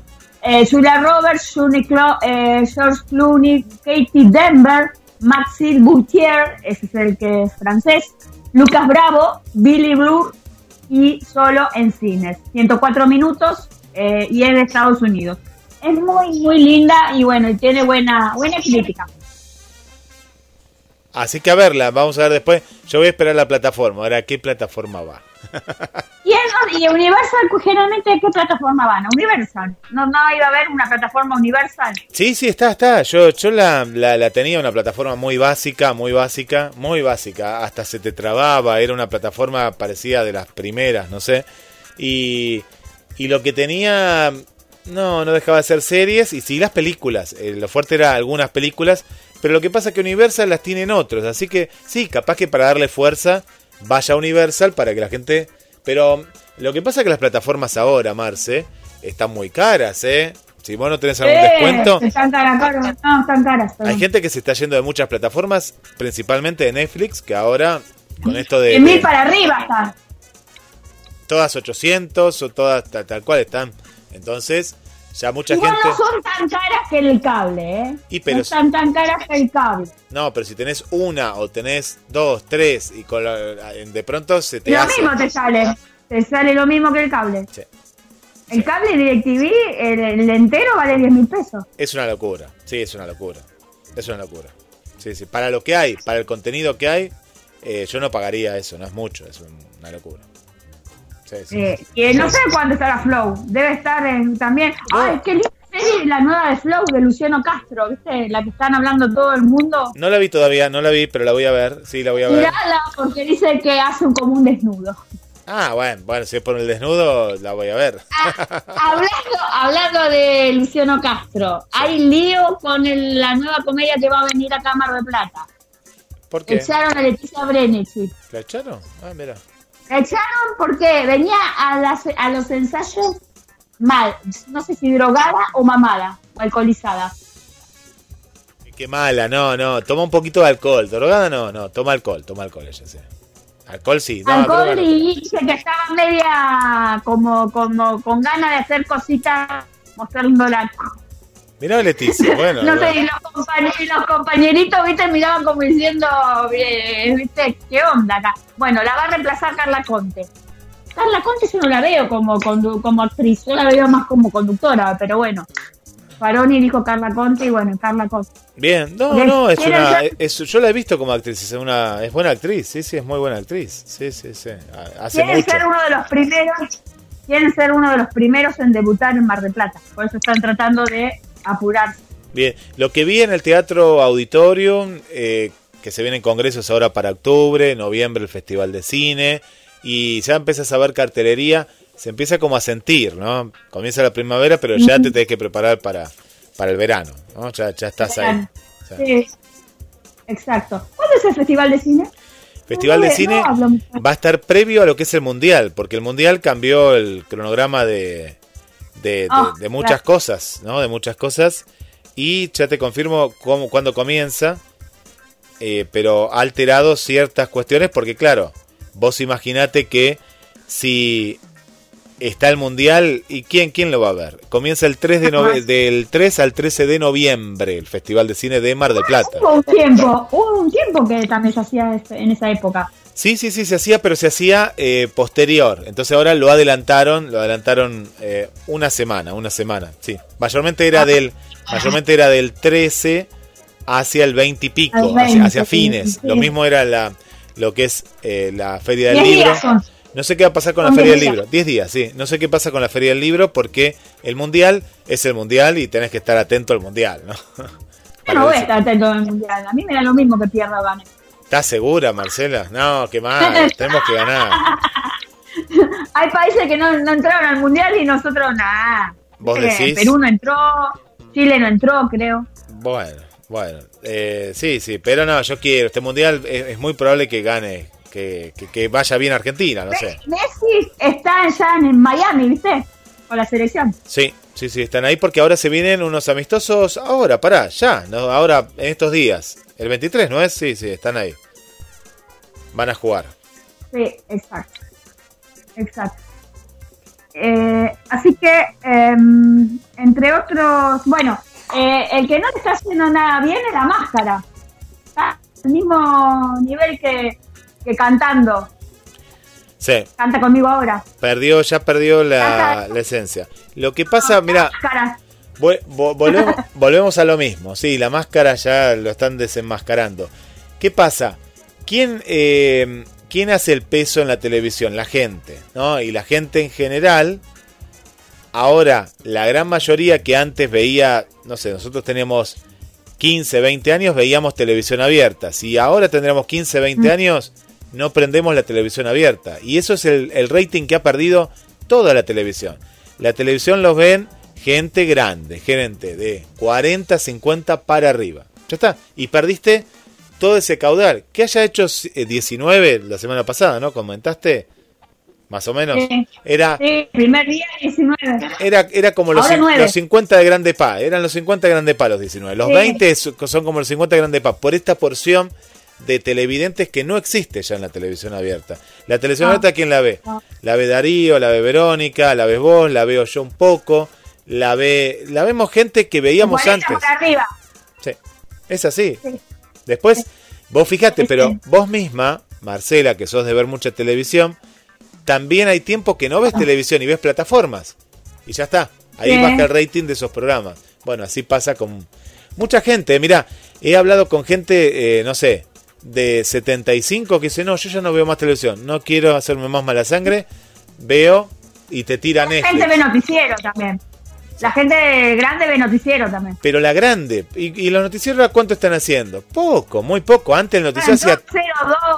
S4: Eh, Julia Roberts, Juni Clo- eh, George Clooney, Katie Denver, Maxine Boutier, ese es el que es francés, Lucas Bravo, Billy Blue y solo en cines. 104 minutos eh, y es de Estados Unidos. Es muy, muy linda y bueno, y tiene buena, buena crítica.
S3: Así que a verla, vamos a ver después. Yo voy a esperar la plataforma. Ahora, ¿qué plataforma va? [LAUGHS]
S4: ¿Y, eso- y Universal generalmente qué plataforma van? ¿A Universal? ¿No, no iba a haber una plataforma Universal?
S3: Sí, sí, está, está. Yo, yo la, la, la tenía una plataforma muy básica, muy básica, muy básica. Hasta se te trababa, era una plataforma parecida de las primeras, no sé. Y, y lo que tenía, no, no dejaba de ser series y sí las películas. Eh, lo fuerte era algunas películas, pero lo que pasa es que Universal las tienen otros. Así que sí, capaz que para darle fuerza vaya a Universal para que la gente... Pero lo que pasa es que las plataformas ahora, Marce, están muy caras, ¿eh? Si vos no tenés algún
S4: Eh,
S3: descuento...
S4: Están caras. No, están caras.
S3: Hay gente que se está yendo de muchas plataformas, principalmente de Netflix, que ahora con esto de,
S4: mil para arriba están.
S3: todas 800 o todas tal, tal cual están. Entonces, ya mucha
S4: Igual
S3: gente...
S4: no son tan caras que el cable, ¿eh?
S3: Y pero-
S4: No están tan caras que el cable.
S3: No, pero si tenés una o tenés dos, tres y con la- de pronto se te
S4: Lo
S3: hace...
S4: mismo te sale. Te sale lo mismo que el cable.
S3: Sí.
S4: El cable DirecTV, el, el entero vale 10 mil pesos.
S3: Es una locura, sí, es una locura. Es una locura. Sí, sí, para lo que hay, para el contenido que hay, eh, yo no pagaría eso, no es mucho, es una locura. Sí.
S4: Eh, no sé cuándo estará Flow. Debe estar en, también.
S3: No.
S4: Ay, qué linda serie la nueva de Flow de Luciano Castro, ¿viste? La que están hablando todo el mundo.
S3: No la vi todavía, no la vi, pero la voy a ver. Sí, la voy a ver.
S4: Mirala porque dice que hace un como un desnudo.
S3: Ah, bueno, bueno, si es por el desnudo, la voy a ver.
S4: Ah, hablando, hablando de Luciano Castro, hay lío con el- la nueva comedia que va a venir acá a Mar del Plata.
S3: ¿Por qué?
S4: Echaron a Leticia Brenechi.
S3: ¿La echaron? Ah, mira.
S4: La echaron porque venía a, las- a los ensayos mal, no sé si drogada o mamada o alcoholizada.
S3: Qué mala, no, no. Toma un poquito de alcohol. Drogada no, no. Toma alcohol, toma alcohol ella, sí. Alcohol sí. No,
S4: alcohol y dice que estaba media como, como con ganas de hacer cositas mostrando la...
S3: Mirá Leticia, [LAUGHS] bueno.
S4: no sé, y los, compañ- y los compañeritos, viste, miraban como diciendo, eh, viste, ¿qué onda acá? Bueno, la va a reemplazar Carla Conte. Carla Conte yo no la veo como, como actriz, yo la veo más como conductora, pero bueno. Faroni dijo Carla Conte y bueno, Carla Conte.
S3: Bien, no, no, es una, es- yo la he visto como actriz, es una, es buena actriz, sí, sí, es muy buena actriz, sí, sí, sí, Ha- hace
S4: Quieren
S3: mucho.
S4: ser uno de los primeros, quieren ser uno de los primeros en debutar en Mar del Plata, por eso están tratando de apurarse.
S3: Bien, lo que vi en el Teatro Auditorium, eh, que se vienen congresos ahora para octubre, noviembre el Festival de Cine, y ya empiezas a ver cartelería, se empieza como a sentir, ¿no? Comienza la primavera, pero ya te tenés que preparar para, para el verano, ¿no? Ya, ya estás ahí.
S4: Verano.
S3: O sea,
S4: Sí, exacto. ¿Cuándo es el Festival de Cine?
S3: Festival de Cine va a estar previo a lo que es el Mundial, porque el Mundial cambió el cronograma de, de, de-
S4: Ah,
S3: de muchas cosas, ¿no? De muchas cosas. Y ya te confirmo cómo, cuándo comienza, eh, pero ha alterado ciertas cuestiones, porque claro, vos imaginate que si está el Mundial, ¿y quién, quién lo va a ver? Comienza el 3 de del 3 al 13 de noviembre, el Festival de Cine de Mar del Plata.
S4: Hubo un tiempo, hubo un tiempo que también se hacía eso- en esa época.
S3: Sí, sí, sí, se hacía, pero se hacía eh, posterior. Entonces ahora lo adelantaron, lo adelantaron eh, una semana, una semana, sí. Mayormente era del, mayormente era del 13 hacia el 20 y pico, hacia,
S4: 20,
S3: hacia
S4: sí,
S3: fines.
S4: sí.
S3: Lo mismo era la, lo que es eh, la Feria del Libro. No sé qué va a pasar con la Feria del Libro. 10 días, sí. No sé qué pasa con la Feria del Libro porque el Mundial es el Mundial y tenés que estar atento al Mundial, ¿no? [LAUGHS]
S4: Yo no voy a estar atento al mundial. A mí me da lo mismo que pierda gane.
S3: ¿Estás segura, Marcela? No, qué mal, [LAUGHS] tenemos que ganar. [LAUGHS]
S4: Hay países que no, no entraron al mundial y nosotros nada.
S3: ¿Vos decís?
S4: Perú no entró, Chile no entró, creo.
S3: Bueno, bueno, eh, sí, sí, pero no, yo quiero, este mundial es, es muy probable que gane, que, que- que vaya bien Argentina, no sé.
S4: Messi está ya en Miami, ¿viste? Con la selección.
S3: Sí, sí, sí, están ahí porque ahora se vienen unos amistosos, ahora, pará, ya, no, ahora, en estos días. El 23, ¿no es? Sí, sí, están ahí. Van a jugar.
S4: Sí, exacto. Exacto. Eh, así que, em, entre otros, bueno, eh, el que no le está haciendo nada bien es la máscara. Está al mismo nivel que, que cantando.
S3: Sí,
S4: Canta conmigo ahora.
S3: perdió, ya perdió la, la esencia. Lo que pasa, mira,
S4: Máscara.
S3: Vol- vo- volvemos, [LAUGHS] volvemos a lo mismo. Sí, la máscara ya lo están desenmascarando. ¿Qué pasa? ¿Quién, eh, ¿Quién hace el peso en la televisión? La gente, ¿no? Y la gente en general, ahora, la gran mayoría que antes veía, no sé, nosotros teníamos 15, 20 años, veíamos televisión abierta. Si ahora tendremos 15, 20 años, no prendemos la televisión abierta. Y eso es el, el rating que ha perdido toda la televisión. La televisión los ven gente grande, gente de 40, 50 para arriba. Ya está. Y perdiste todo ese caudal. Que haya hecho eh, 19 la semana pasada, ¿no? Comentaste. Más o menos.
S4: Sí.
S3: Era,
S4: Sí, primer día 19.
S3: era, era como los, los 50 de Grande Pa. Eran los 50 de Grande Pa los 19. Los
S4: Sí.
S3: 20 es- son como los 50 de Grande Pa. Por esta porción de televidentes que no existe ya en la televisión abierta. La televisión
S4: No.
S3: abierta, ¿quién la ve?
S4: No.
S3: La ve Darío, la ve Verónica, la ves vos, la veo yo un poco. La ve, la vemos gente que veíamos
S4: 40
S3: antes.
S4: arriba.
S3: Sí, es así.
S4: Sí.
S3: Después, vos fijate, pero vos misma, Marcela, que sos de ver mucha televisión, también hay tiempo que no ves televisión y ves plataformas. Y ya está. Ahí
S4: Sí.
S3: baja el rating de esos programas. Bueno, así pasa con mucha gente. Mira, he hablado con gente, eh, no sé, de 75 que dice, no, yo ya no veo más televisión. No quiero hacerme más mala sangre. veo y te tiran
S4: La gente ve noticiero también. La gente grande ve noticiero también.
S3: Pero la grande, ¿y, y los noticieros cuánto están haciendo? Poco, muy poco. Antes el noticiero hacía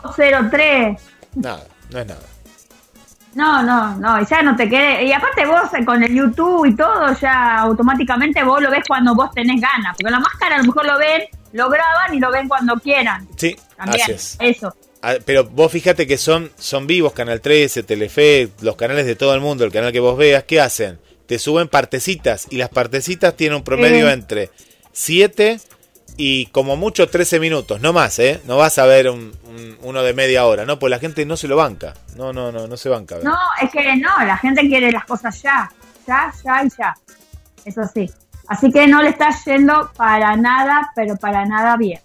S4: 02, 03.
S3: nada, no es nada.
S4: No, no, no, y ya no te quede. Y aparte vos eh, con el YouTube y todo, ya automáticamente vos lo ves cuando vos tenés ganas. Porque la máscara a lo mejor lo ven, lo graban y lo ven cuando quieran.
S3: Sí,
S4: También,
S3: así es.
S4: eso.
S3: Ah, Pero vos fíjate que son, son vivos, Canal 13, Telefe, los canales de todo el mundo, el canal que vos veas, ¿qué hacen? Te suben partecitas y las partecitas tienen un promedio entre 7 y como mucho 13 minutos, no más, ¿eh? No vas a ver un, un- uno de media hora, ¿no? Pues la gente no se lo banca. No, no, no, no se banca.
S4: No, es que no, la gente quiere las cosas ya. Ya, ya y ya. Eso sí. Así que no le está yendo para nada, pero para nada bien.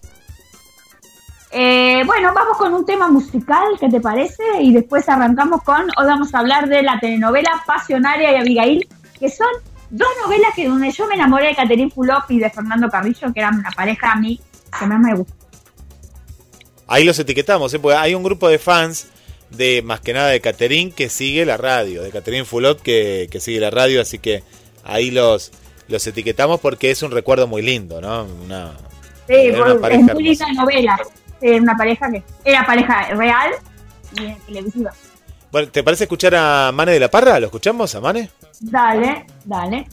S4: Eh, bueno, vamos con un tema musical, ¿qué te parece? Y después arrancamos con, hoy vamos a hablar de la telenovela Pasionaria y Abigail, que son dos novelas que donde yo me enamoré de Caterín Fulop y de Fernando Carrillo, que eran una pareja a mí que más me gusta.
S3: Ahí los etiquetamos, ¿eh? Porque hay un grupo de fans de más que nada de Caterín que sigue la radio, de Caterín Fulot que, que sigue la radio, así que ahí los, los etiquetamos porque es un recuerdo muy lindo, ¿no? Una,
S4: Sí,
S3: era una
S4: es muy linda novela. Sí, una pareja que era pareja real y eh, televisiva.
S3: Bueno, ¿te parece escuchar a Mane de la Parra? ¿Lo escuchamos a Mane?
S4: Dale, dale.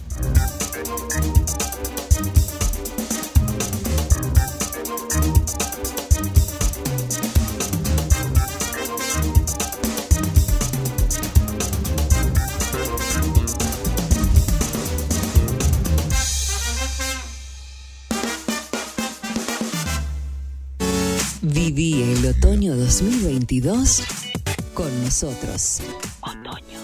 S5: Viví el otoño 2022 con nosotros. Otoño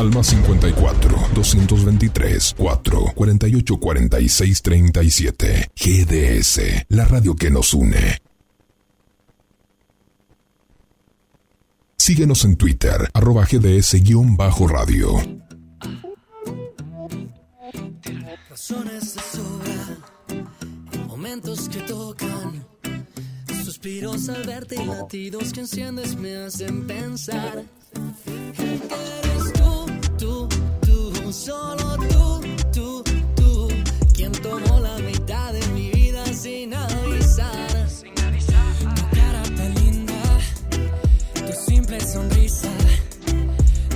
S1: Al más 54 223 4 48 46 37. GDS, la radio que nos une. Síguenos en Twitter, arroba GDS-radio.
S6: Razones de sobra, momentos que tocan, suspiros al verte y latidos que enciendes me hacen pensar. Eres tú, tú, tú, solo tú, tú, tú, quien tomó la mitad de mi vida sin avisar. Tu cara tan linda, tu simple sonrisa.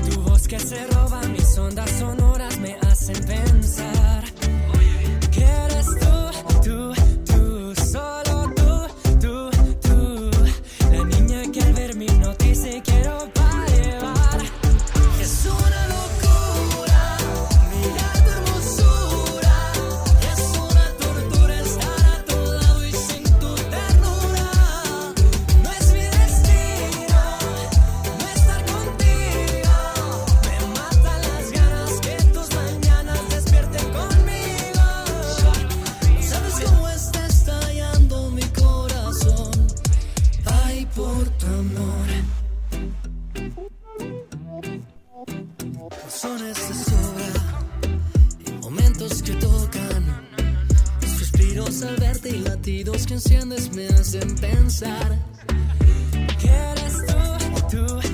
S6: Tu voz que se roba mis que enciendes me hacen pensar. Que eres tú, tú,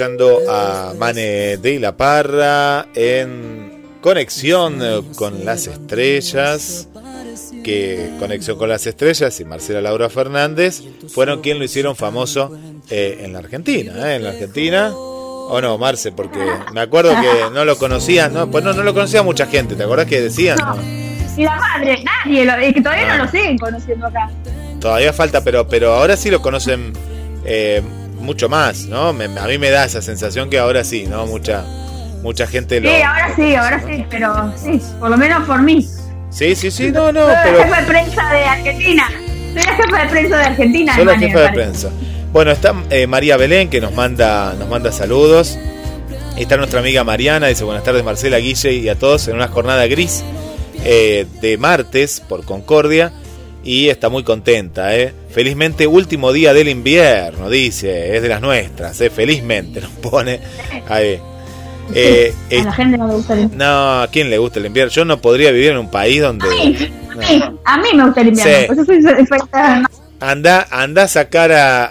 S3: Escuchando a Mane de la Parra en conexión eh, con las estrellas, que conexión con las estrellas y Marcela Laura Fernández fueron quien lo hicieron famoso eh, en la Argentina, eh, en la Argentina. O no, Marce, porque me acuerdo que no lo conocía, no, pues no, no lo conocía mucha gente, ¿te acordás que decían?
S4: No. La madre, nadie, lo, es que todavía no lo siguen conociendo acá.
S3: Todavía falta, pero, pero ahora sí lo conocen eh, mucho más, ¿no? Me- a mí me da esa sensación que ahora sí, ¿no? Mucha, mucha gente lo...
S4: Sí, ahora sí, ahora sí, pero sí, por lo menos por mí.
S3: Sí, sí, sí, no, no,
S4: Soy la jefa de prensa de Argentina. Soy la jefa de prensa de Argentina.
S3: Soy la jefa de prensa. Bueno, está eh, María Belén que nos manda, nos manda saludos. Está nuestra amiga Mariana, dice buenas tardes Marcela, Guille y a todos en una jornada gris eh, de martes por Concordia y está muy contenta. Eh. Felizmente último día del invierno, dice, es de las nuestras, eh, felizmente [LAUGHS] nos pone ahí. Eh, [LAUGHS]
S4: A
S3: eh,
S4: la gente no le gusta el invierno.
S3: no, ¿a quién le gusta el invierno? Yo no podría vivir en un país donde...
S4: A mí, a mí me gusta el invierno.
S3: Sí.
S4: Soy
S3: Anda, anda a sacar a,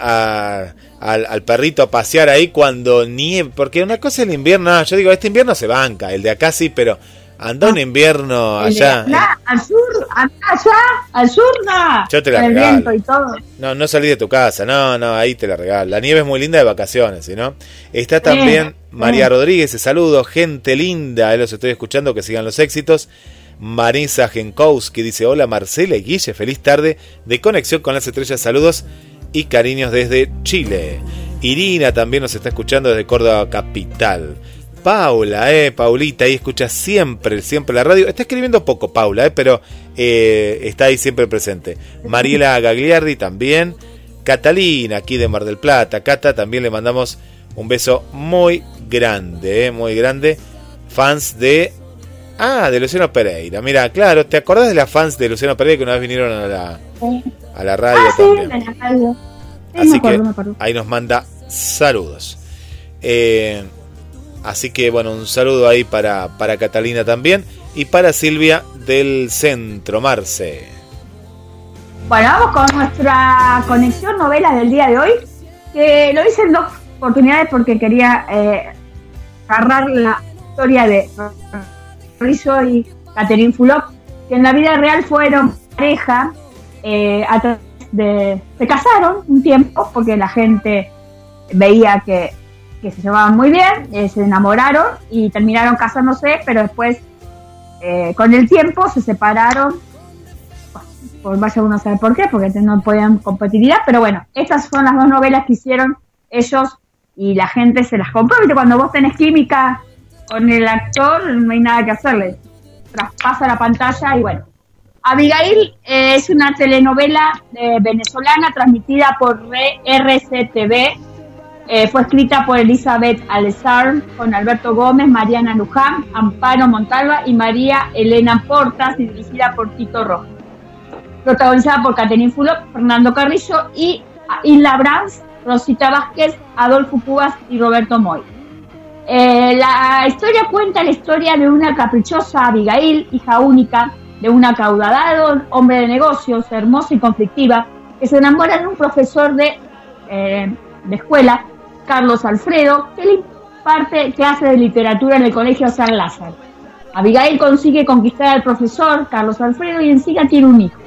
S3: a- al, al perrito a pasear ahí cuando nieve, porque una cosa es el invierno, no, yo digo, este invierno se banca, el de acá sí, pero anda un invierno
S4: el de
S3: allá.
S4: sur, acá, allá, al sur, no.
S3: Yo te la
S4: Con el viento y todo.
S3: No, no salí de tu casa, no, no, ahí te la regalo. La nieve es muy linda de vacaciones, ¿sí, ¿no? Está también María
S4: eh.
S3: Rodríguez, saludos, gente linda, ahí los estoy escuchando, que sigan los éxitos. Marisa Genkowski dice, hola Marcela y Guille, feliz tarde de conexión con las estrellas, saludos y cariños desde Chile. Irina también nos está escuchando desde Córdoba Capital. Paula, eh, Paulita, ahí escucha siempre, siempre la radio. Está escribiendo poco, Paula, eh, pero eh, está ahí siempre presente. Mariela [LAUGHS] Gagliardi también. Catalina, aquí de Mar del Plata. Cata, también le mandamos un beso muy grande, eh, muy grande. Fans de. Ah, de Luciano Pereira. Mira, claro, ¿te acordás de las fans de Luciano Pereira que una vez vinieron a la, a la radio
S4: Ah, sí,
S3: también?
S4: de la radio. Sí,
S3: Así
S4: acuerdo,
S3: que ahí nos manda saludos. Eh, así que bueno, un saludo ahí para, para Catalina también y para Silvia del Centro Marce.
S4: Bueno, vamos con nuestra conexión novelas del día de hoy, que lo hice en dos oportunidades porque quería eh, agarrar la historia de Rizzo y Catherine Fulop, que en la vida real fueron pareja, eh, a de, se casaron un tiempo porque la gente veía que, que se llevaban muy bien, eh, se enamoraron y terminaron casándose, pero después eh, con el tiempo se separaron por vaya uno a saber por qué, porque no podían compatibilidad, pero bueno, estas son las dos novelas que hicieron ellos y la gente se las compró, ¿viste? cuando vos tenés química con el actor, no hay nada que hacerle, traspasa la pantalla y bueno. Abigail eh, es una telenovela eh, venezolana transmitida por RCTV, eh, fue escrita por Elizabeth Alessar, con Alberto Gómez, Mariana Luján, Amparo Montalva y María Elena Portas y dirigida por Tito Rojo protagonizada por Catherine Fulop, Fernando Carrillo y Isla Brands, Rosita Vázquez, Adolfo Cubas y Roberto Moy. Eh, la historia cuenta la historia de una caprichosa Abigail, hija única de un acaudalado hombre de negocios, hermosa y conflictiva, que se enamora de un profesor de, eh, de escuela, Carlos Alfredo, que le imparte clases de literatura en el colegio San Lázaro. Abigail consigue conquistar al profesor Carlos Alfredo y encima tiene un hijo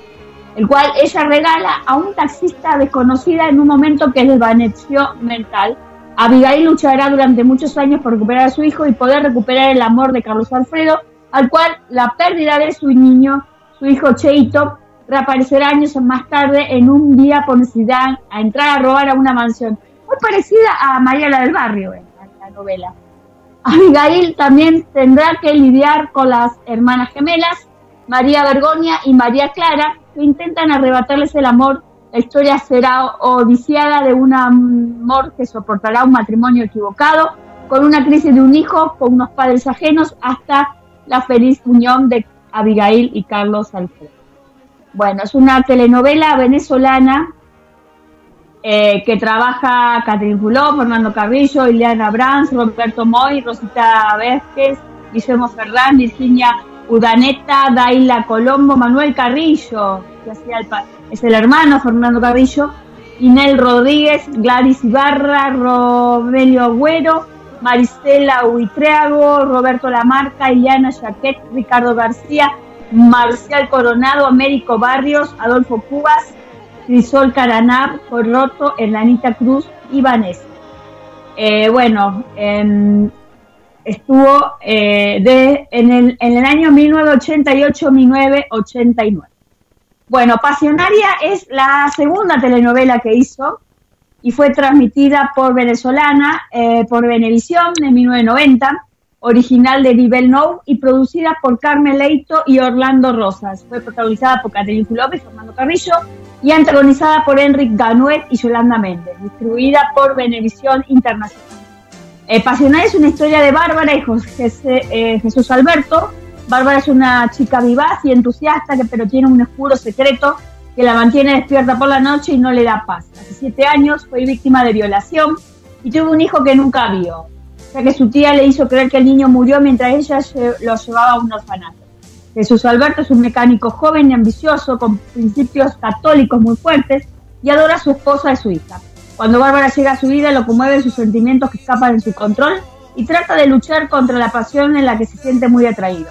S4: el cual ella regala a un taxista desconocida en un momento que desvaneció mental. Abigail luchará durante muchos años por recuperar a su hijo y poder recuperar el amor de Carlos Alfredo, al cual la pérdida de su niño, su hijo Cheito, reaparecerá años más tarde en un día por necesidad a entrar a robar a una mansión. Parecida a María la del Barrio en la novela. Abigail también tendrá que lidiar con las hermanas gemelas, María Bergonia y María Clara, que intentan arrebatarles el amor. La historia será odiciada de un amor que soportará un matrimonio equivocado, con una crisis de un hijo, con unos padres ajenos, hasta la feliz unión de Abigail y Carlos Alfredo. Bueno, es una telenovela venezolana eh, que trabaja Catherine Fuló, Fernando Carrillo, Ileana Brands, Roberto Moy, Rosita Vázquez, Guillermo Ferrán, Virginia Udaneta, Daila Colombo, Manuel Carrillo, que hacía el es el hermano Fernando Carrillo, Inel Rodríguez, Gladys Ibarra, Rogelio Agüero, Marisela Huitreago, Roberto Lamarca, Ileana Jaquet, Ricardo García, Marcial Coronado, Américo Barrios, Adolfo Cubas, Crisol Caranab, Corroto, Erlanita Cruz y Vanessa. Eh, bueno, estuvo eh, de, en, el, en el año 1988-1989. Bueno, Pasionaria es la segunda telenovela que hizo y fue transmitida por Venezolana, eh, por Venevisión en 1990, original de Nivel No y producida por Carmen Leito y Orlando Rosas. Fue protagonizada por Catherine López y Fernando Carrillo y antagonizada por Enric Ganuet y Yolanda Méndez, distribuida por Venevisión Internacional. Eh, Pasionaria es una historia de Bárbara y José, eh, Jesús Alberto, Bárbara es una chica vivaz y entusiasta, que, pero tiene un oscuro secreto que la mantiene despierta por la noche y no le da paz. Hace siete años fue víctima de violación y tuvo un hijo que nunca vio, ya que su tía le hizo creer que el niño murió mientras ella lo llevaba a un orfanato. Jesús Alberto es un mecánico joven y ambicioso, con principios católicos muy fuertes, y adora a su esposa y su hija. Cuando Bárbara llega a su vida, lo conmueven sus sentimientos que escapan de su control y trata de luchar contra la pasión en la que se siente muy atraído.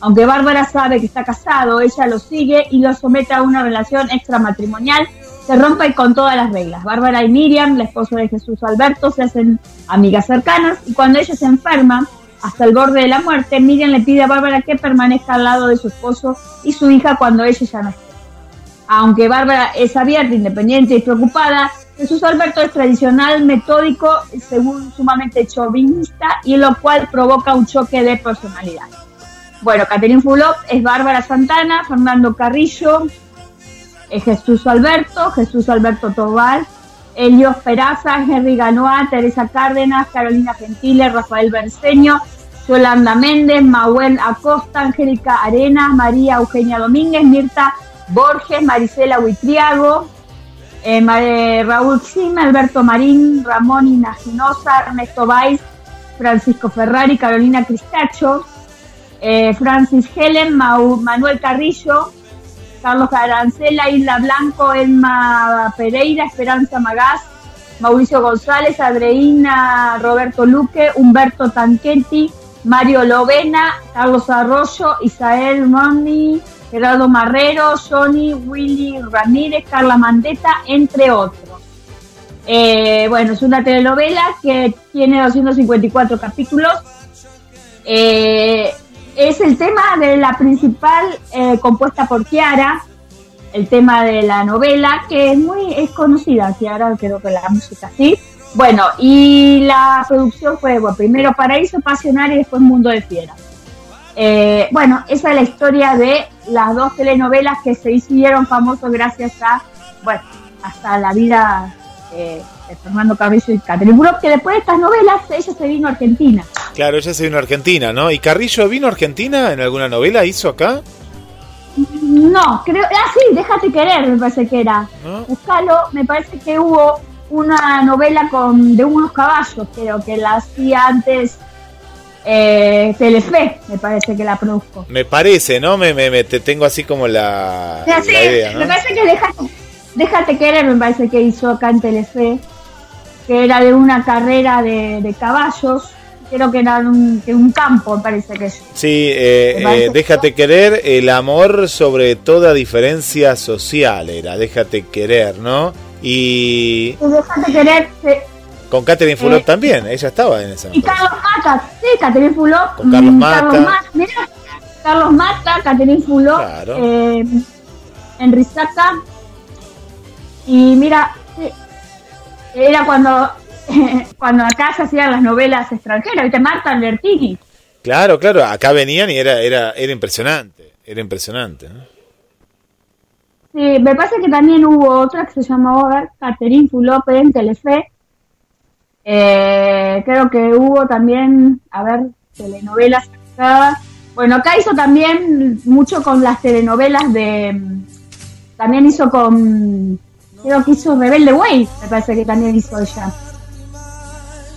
S4: Aunque Bárbara sabe que está casado, ella lo sigue y lo somete a una relación extramatrimonial se rompe con todas las reglas. Bárbara y Miriam, la esposa de Jesús Alberto, se hacen amigas cercanas y cuando ella se enferma hasta el borde de la muerte, Miriam le pide a Bárbara que permanezca al lado de su esposo y su hija cuando ella ya no esté. Aunque Bárbara es abierta, independiente y preocupada, Jesús Alberto es tradicional, metódico, según sumamente chauvinista y lo cual provoca un choque de personalidad. Bueno, Caterín Fulop es Bárbara Santana, Fernando Carrillo, Jesús Alberto, Jesús Alberto Tobal, Elios Peraza, Henry Ganoa, Teresa Cárdenas, Carolina Gentile, Rafael Berceño, Yolanda Méndez, Mahuel Acosta, Angélica Arenas, María Eugenia Domínguez, Mirta Borges, Marisela Huitriago, eh, Raúl Xime, Alberto Marín, Ramón Inaginosa, Ernesto Valls, Francisco Ferrari, Carolina Cristacho, eh, Francis Helen, Manuel Carrillo, Carlos Arancela, Isla Blanco, Elma Pereira, Esperanza Magás, Mauricio González, Adreina, Roberto Luque, Humberto Tanquetti, Mario Lovena, Carlos Arroyo, Isael Moni, Gerardo Marrero, Johnny, Willy Ramírez, Carla Mandeta, entre otros. Eh, bueno, es una telenovela que tiene 254 capítulos. Eh, es el tema de la principal eh, compuesta por Kiara, el tema de la novela, que es muy es conocida, Kiara, creo que la música sí. Bueno, y la producción fue, bueno, primero Paraíso Pasional y después Mundo de Fiera. Eh, bueno, esa es la historia de las dos telenovelas que se hicieron famosos gracias a, bueno, hasta la vida eh, de Fernando Carrillo y Catherine Buró, que después de estas novelas ella se vino a Argentina.
S3: Claro, ella se vino a Argentina, ¿no? ¿Y Carrillo vino a Argentina en alguna novela? ¿Hizo acá?
S4: No, creo. Ah, sí, Déjate querer, me parece que era. Buscalo, me parece que hubo una novela con de unos caballos, creo que la hacía antes eh, Telefe, me parece que la produjo.
S3: Me parece, ¿no? Me, me, te tengo así como la,
S4: idea, ¿no? Me parece que déjate, déjate querer, me parece que hizo acá en Telefe, que era de una carrera de, de caballos creo que era un, un campo, parece que es.
S3: Sí, eh, eh, déjate querer, el amor sobre toda diferencia social era, déjate querer, ¿no? Y...
S4: déjate querer...
S3: con Catherine Fulop eh, también, ella estaba en esa.
S4: Y Carlos Mata, sí, Catherine Fulop.
S3: Con Carlos Mata. Carlos Mata,
S4: mira, Carlos Mata, Catherine Fulop, claro. eh, Enrisaca. Y mira, era cuando [LAUGHS] cuando acá se hacían las novelas extranjeras, ¿viste? Marta Albertini.
S3: Claro, claro, acá venían y era, era, era impresionante, era impresionante.
S4: Sí, me parece que también hubo otra que se llamaba Catherine Fulop en Telefe, Eh, creo que hubo también, a ver, telenovelas acá. Bueno, acá hizo también mucho con las telenovelas de. También hizo con. Creo que hizo Rebelde Way, me parece que también hizo ella.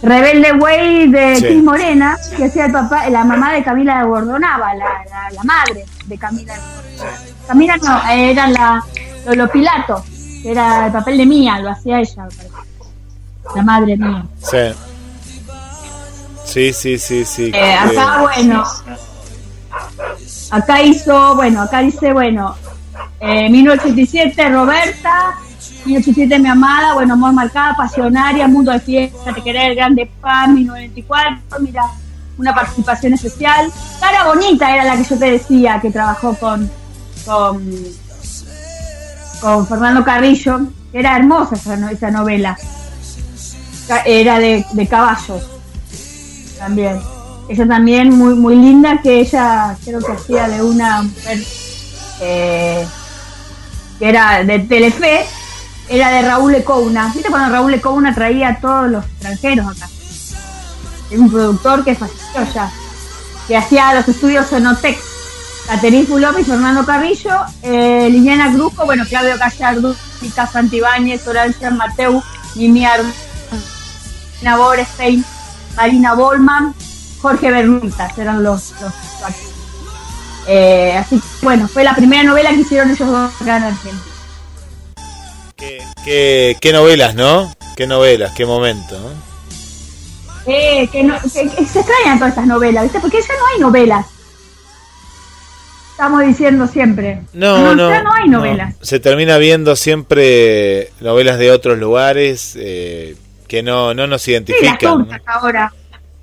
S4: Rebelde Way de
S3: Sí.
S4: Cris Morena, que hacía el papá, la mamá de Camila de Gordonaba, la, la, la madre de Camila. de Gordonaba. Camila no, era la Lolo Pilato, que era el papel de Mía, lo hacía ella, la madre mía.
S3: Sí. Sí, sí, sí, sí.
S4: Eh, acá, bueno, acá hizo, bueno, acá dice, bueno, eh, 1987, Roberta, 1987, mi amada, bueno, amor marcada, pasionaria, mundo de fiesta, te querer, grande pan, 1994, mira, una participación especial. Cara bonita era la que yo te decía, que trabajó con, con, Fernando Carrillo, era hermosa esa, no- esa novela, era de, caballos también. Ella también muy muy linda, que ella creo que hacía de una mujer eh, que era de Telefe, era de Raúl Lecouna. ¿Viste cuando Raúl Lecouna traía a todos los extranjeros acá? Es un productor que falleció ya, que hacía los estudios Sonotex. Caterine Fulop y Fernando Carrillo, eh, Liliana Grujo, bueno, Claudio Gallardo, Mica Santibáñez, Horacio Mateu, Mimi Ar- Marina Borestein, Marina Bolman, Jorge Bernitas, eran los, los. Eh, así que, bueno, fue la primera novela que hicieron ellos dos acá en Argentina.
S3: ¿Qué, qué, qué novelas, ¿no? Qué novelas, qué momento, ¿no?
S4: Eh, que, no, que, que se extrañan todas estas novelas, ¿viste? Porque ya no hay novelas. Estamos diciendo siempre.
S3: No, no.
S4: Ya no hay novelas.
S3: Se termina viendo siempre novelas de otros lugares eh, que no, no nos
S4: Sí, las
S3: identifican.
S4: turcas ahora.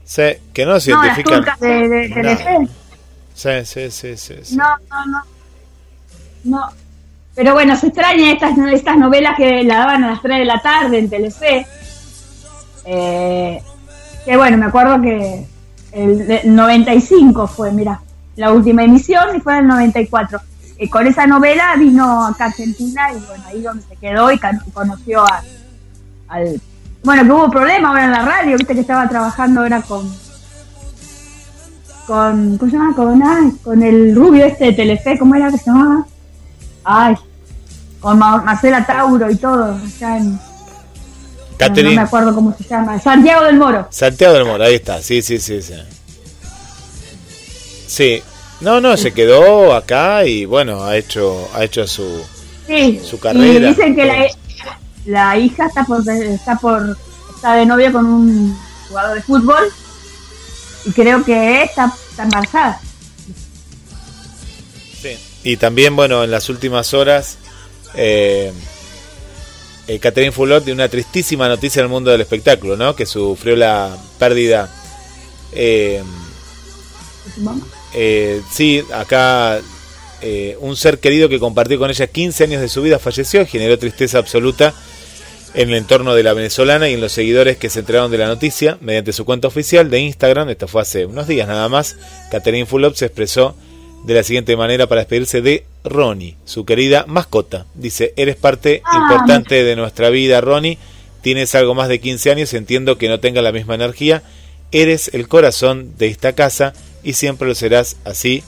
S3: Sí, que no nos
S4: No, las
S3: identifican.
S4: turcas de, de, de
S3: No.
S4: Telefe.
S3: Sí, sí, sí, sí, sí.
S4: No, no, no. No. Pero bueno, se extraña estas, estas novelas que la daban a las 3 de la tarde en Telefe. Eh, que bueno, me acuerdo que el, el 95 fue, mira, la última emisión y fue en el 94. Eh, con esa novela vino acá a Argentina y bueno, ahí donde se quedó y conoció a, al... Bueno, que hubo problema ahora en la radio, viste que estaba trabajando ahora con... Con, ¿cómo se llama? Con, con el rubio este de Telefe, ¿cómo era que se llamaba? Ay, con Ma- Marcela Tauro y todo, allá en... No, me acuerdo cómo se llama. Santiago del Moro.
S3: Santiago del Moro, ahí está, sí, sí, sí, sí. Sí, no, no, se [LAUGHS] quedó acá y bueno, ha hecho, ha hecho su,
S4: Sí.
S3: Su carrera.
S4: Y dicen que la, la hija está por, está por está de novia con un jugador de fútbol y creo que está, está embarazada.
S3: Sí. Y también, bueno, en las últimas horas, eh, eh, Catherine Fulot de una tristísima noticia en el mundo del espectáculo, ¿no? Que sufrió la pérdida. eh, eh, sí, acá eh, un ser querido que compartió con ella 15 años de su vida falleció y generó tristeza absoluta en el entorno de la venezolana y en los seguidores que se enteraron de la noticia mediante su cuenta oficial de Instagram. Esto fue hace unos días nada más. Catherine Fulop se expresó de la siguiente manera para despedirse de Ronnie, su querida mascota. Dice, eres parte
S4: Ah,
S3: importante de nuestra vida, Ronnie. Tienes algo más de 15 años, entiendo que no tenga la misma energía. Eres el corazón de esta casa y siempre lo serás así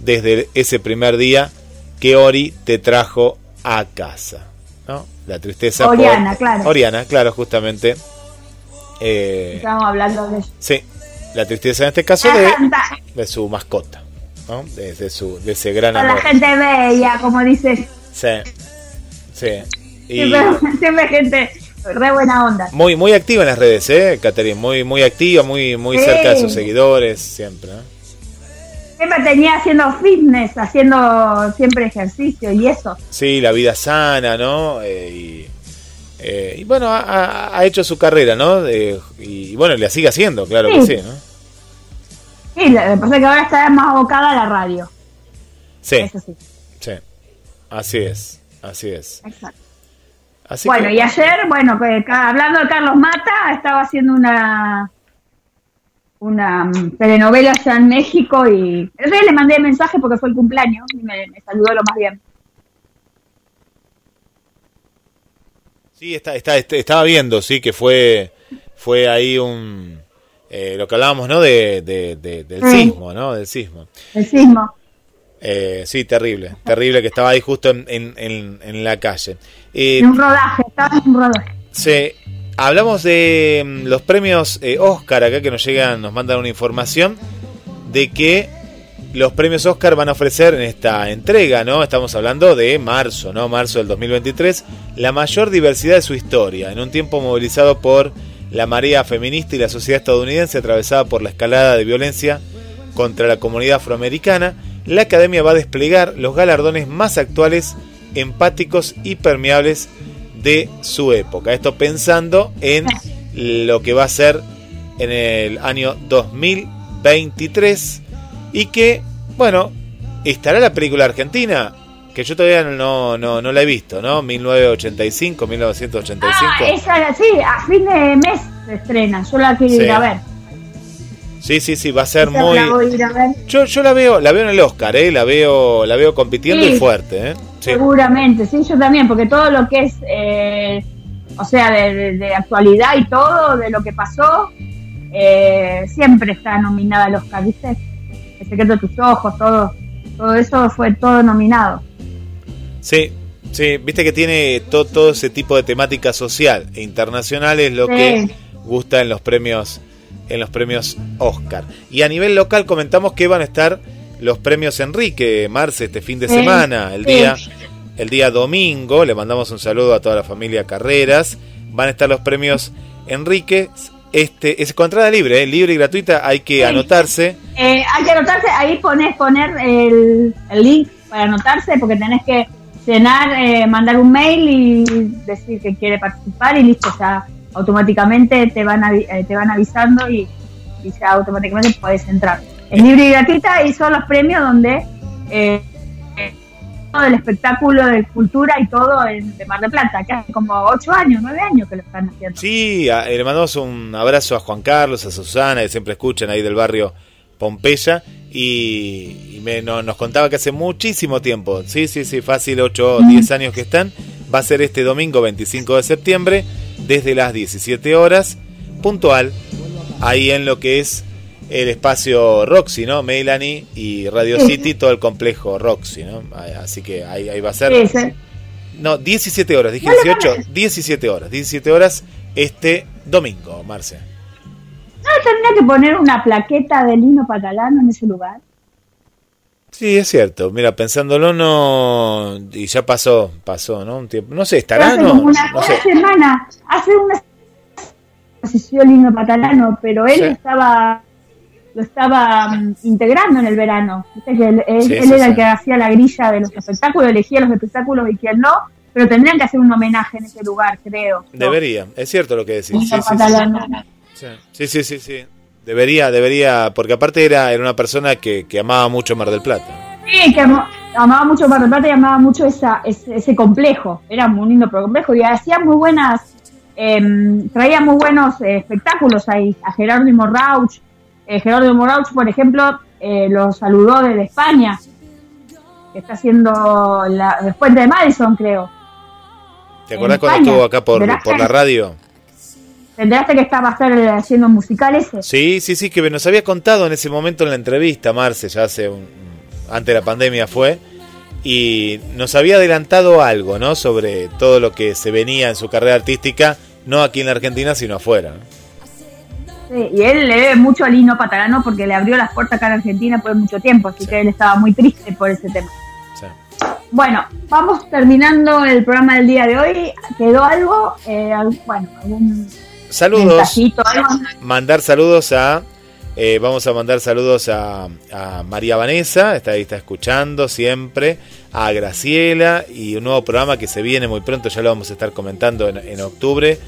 S3: desde ese primer día que Ori te trajo a casa. ¿no? La tristeza por-
S4: Oriana, claro.
S3: Oriana, claro, justamente. Eh,
S4: Estamos hablando de
S3: sí, la tristeza en este caso de, de su mascota, ¿no? de, de su, de ese gran
S4: con la
S3: amor.
S4: gente bella, como dices.
S3: Sí, sí. Y
S4: Siempre, siempre gente re buena onda.
S3: muy, muy activa en las redes, ¿eh, Catherine? Muy, muy activa, muy, muy
S4: Sí.
S3: cerca de sus seguidores, siempre. ¿no?
S4: Siempre tenía haciendo fitness, haciendo siempre ejercicio y eso.
S3: Sí, la vida sana, ¿no? Eh, y, eh, y bueno, ha- hecho su carrera, ¿no? De- y bueno, le sigue haciendo, claro que
S4: Sí.
S3: sí, ¿no?
S4: Sí, lo que pasa es que ahora está más abocada a la radio.
S3: Sí,
S4: Eso sí.
S3: sí. Así es, así es.
S4: Exacto.
S3: Así
S4: bueno,
S3: que-
S4: y ayer, bueno, ca- hablando de Carlos Mata, estaba haciendo una una mm, telenovela allá en México y el día le mandé mensaje porque fue el cumpleaños y me, me saludó lo más bien.
S3: Sí, está, está, este- estaba viendo, sí, que fue fue ahí un... Eh, lo que hablábamos, ¿no? De, de- de- del sismo, ¿no? Del sismo.
S4: El sismo.
S3: Eh, sí, terrible, terrible que estaba ahí justo en, en- en- en la calle. Eh,
S4: En un rodaje, estaba en un rodaje.
S3: Sí, hablamos de mm, los premios eh, Oscar acá que nos llegan, nos mandan una información de que los premios Oscar van a ofrecer en esta entrega, ¿no? Estamos hablando de marzo, ¿no? Marzo del 2023, la mayor diversidad de su historia, en un tiempo movilizado por la marea feminista y la sociedad estadounidense atravesada por la escalada de violencia contra la comunidad afroamericana, la Academia va a desplegar los galardones más actuales, empáticos y permeables de su época. Esto pensando en lo que va a ser en el año 2023 y que, bueno, estará la película argentina, que yo todavía no, no, no la he visto, ¿no? 1985, 1985.
S4: Ah, esa, sí, a fin de mes se estrena. Yo la quiero
S3: Sí.
S4: ir a ver.
S3: Sí, sí, sí, va a ser muy...
S4: la voy a ir a ver.
S3: Yo, yo la veo, la veo en el Oscar, ¿eh? La veo, la veo compitiendo
S4: Sí.
S3: y fuerte, ¿eh? Sí.
S4: Seguramente, sí, yo también, porque todo lo que es, eh, o sea, de, de- de actualidad y todo, de lo que pasó, eh, siempre está nominada al Oscar, ¿viste? El secreto de tus ojos, todo, todo eso fue todo nominado.
S3: Sí, sí, viste que tiene to- todo ese tipo de temática social e internacional es lo
S4: Sí.
S3: que gusta en los premios en los premios Oscar. Y a nivel local comentamos que van a estar los premios Enrique Marce este fin de semana, el día el día domingo, le mandamos un saludo a toda la familia Carreras. Van a estar los premios Enrique este es con entrada libre, ¿eh? libre y gratuita, hay que
S4: Sí.
S3: anotarse.
S4: Eh, hay que anotarse, ahí pones poner el, el link para anotarse, porque tenés que llenar, eh, mandar un mail y decir que quiere participar y listo, ya automáticamente te van, avi- eh, te van avisando y, y ya automáticamente puedes entrar. Es libre y gratuita y son los premios donde eh, eh, todo el espectáculo de cultura y todo en, de Mar del Plata, que hace como 8 años, 9 años que lo están haciendo.
S3: Sí, a- eh, le mandamos un abrazo a Juan Carlos, a Susana, que siempre escuchan ahí del barrio Pompeya. Y, y me, no- nos contaba que hace muchísimo tiempo, sí, sí, sí, fácil, 8 o 10 años que están. Va a ser este domingo 25 de septiembre, desde las 17 horas, puntual, ahí en lo que es el espacio Roxy, ¿no? Melanie y Radio
S4: Sí.
S3: City, todo el complejo Roxy, ¿no? Así que ahí, ahí va a ser.
S4: Sí, sí.
S3: No, 17 horas, dije
S4: No le
S3: 18,
S4: pones.
S3: 17 horas, 17 horas este domingo, Marce.
S4: ¿No tendría que poner una plaqueta de Lino Patalano en ese lugar?
S3: Sí, es cierto. Mira, pensándolo, no. Y ya pasó, pasó, ¿no? Un tiempo. No sé, estará,
S4: hace
S3: no.
S4: una,
S3: No
S4: una
S3: sé.
S4: semana, hace una asistió Lino Patalano, pero él
S3: Sí.
S4: estaba lo estaba mm, integrando en el verano. Viste que él, él-
S3: Sí,
S4: él
S3: sí,
S4: era el que hacía la grilla de los espectáculos, elegía los espectáculos y quién no, pero tendrían que hacer un homenaje en ese lugar, creo.
S3: Debería, es cierto lo que decís. Sí, sí, sí, sí. Debería, debería, porque aparte era, era una persona que, que amaba mucho Mar del Plata.
S4: Sí, que ama- amaba mucho Mar del Plata y amaba mucho esa, ese, ese complejo. Era muy lindo pero complejo y hacía muy buenas, em, traía muy buenos eh, espectáculos ahí. A Gerardo Morrauch. Eh, Gerardo Morrauch, por ejemplo, eh, lo saludó desde España, que está haciendo la, puente de Madison, creo.
S3: ¿Te acordás cuando estuvo acá por, por la radio?
S4: ¿Te enteraste que estaba estar eh, haciendo un musical ese?
S3: Sí, sí, sí, que nos había contado en ese momento en la entrevista, Marce, ya hace un, antes de la pandemia fue, y nos había adelantado algo, ¿no? Sobre todo lo que se venía en su carrera artística, no aquí en la Argentina, sino afuera.
S4: Sí, y él le debe mucho a Lino Patalano porque le abrió las puertas acá en Argentina por mucho tiempo, así
S3: Sí.
S4: que él estaba muy triste por ese tema.
S3: Sí.
S4: Bueno, vamos terminando el programa del día de hoy. ¿Quedó algo? Eh, bueno, algún
S3: Saludos.
S4: algo.
S3: mandar saludos a. eh, vamos a mandar saludos a, a María Vanessa, está ahí, está escuchando siempre. A Graciela y un nuevo programa que se viene muy pronto, ya lo vamos a estar comentando en, en octubre.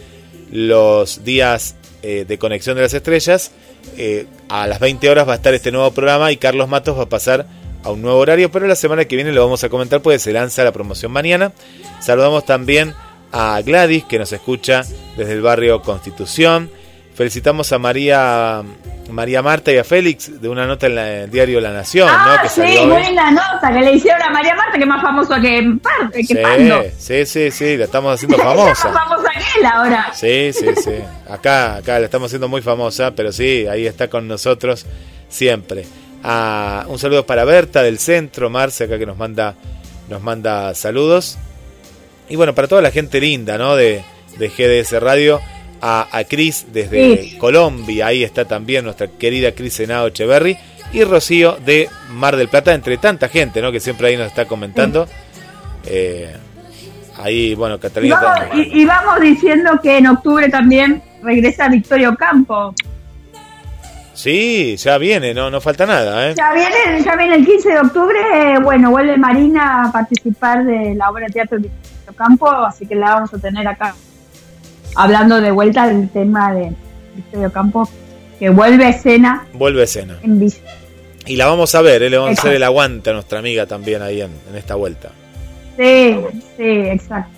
S3: Los días eh, de Conexión de las Estrellas. Eh, a las 20 horas va a estar este nuevo programa y Carlos Matos va a pasar a un nuevo horario, pero la semana que viene lo vamos a comentar, pues se lanza la promoción mañana. Saludamos también a Gladys, que nos escucha desde el barrio Constitución. felicitamos a María María Marta y a Félix de una nota en la- el diario La Nación,
S4: Ah,
S3: ¿no? Que
S4: sí,
S3: salió
S4: buena nota que le hicieron a María Marta, que es más famosa que, que Pando.
S3: Sí, sí, sí, sí, la estamos [LAUGHS] haciendo famosa.
S4: más famosa que él ahora.
S3: Sí, sí, sí. Acá, acá la estamos haciendo muy famosa, pero sí, ahí está con nosotros siempre. Ah, un saludo para Berta del centro, Marce, acá que nos manda, nos manda saludos. Y bueno, para toda la gente linda, ¿no? De, de GDS Radio. A, a Cris desde
S4: Sí.
S3: Colombia, ahí está también nuestra querida Cris Senado Echeverry. Y Rocío de Mar del Plata, entre tanta gente, ¿no? Que siempre ahí nos está comentando. Eh, ahí, bueno,
S4: Y
S3: Catalina.
S4: vamos,
S3: también.
S4: y, y vamos diciendo que en octubre también regresa Victorio Campo.
S3: Sí, ya viene, no, no falta nada, ¿eh?
S4: Ya viene, ya viene el 15 de octubre, eh, bueno, vuelve Marina a participar de la obra de teatro Campo, así que la vamos a tener acá hablando de vuelta del tema de Victorio Campo, que vuelve a escena
S3: Vuelve a escena.
S4: en.
S3: Y la vamos a ver, ¿eh? le vamos a hacer el aguante a nuestra amiga también ahí en, en esta vuelta.
S4: Sí, sí, exacto.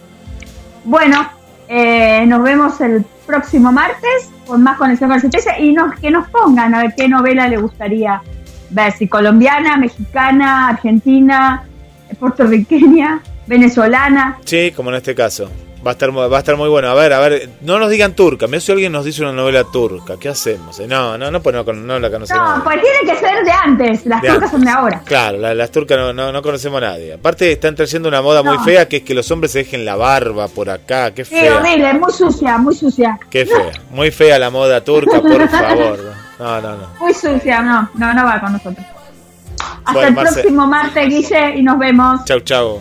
S4: Bueno, eh, nos vemos el próximo martes con más conexión con la y nos, que nos pongan a ver qué novela le gustaría ver, si colombiana, mexicana, argentina, puertorriqueña, venezolana.
S3: Sí, como en este caso. Va a estar, va a estar muy bueno. A ver, a ver, no nos digan turca. Mira si alguien nos dice una novela turca. ¿Qué hacemos? Eh, No, no, no, pues no, no la conocemos.
S4: No, pues tiene que ser de antes, las
S3: De
S4: turcas
S3: antes.
S4: son de ahora.
S3: Claro, la- las turcas no, no, no conocemos a nadie. Aparte están trayendo una moda muy fea que es que los hombres se dejen la barba por acá. Qué
S4: Sí,
S3: fea.
S4: horrible, muy sucia, muy sucia.
S3: Qué fea. Muy fea la moda turca, por [LAUGHS] favor. No, no, no.
S4: Muy sucia, no, no, no va con nosotros. Hasta
S3: Bueno,
S4: el
S3: Marce.
S4: próximo martes, Guille, y nos vemos.
S3: Chau, chau.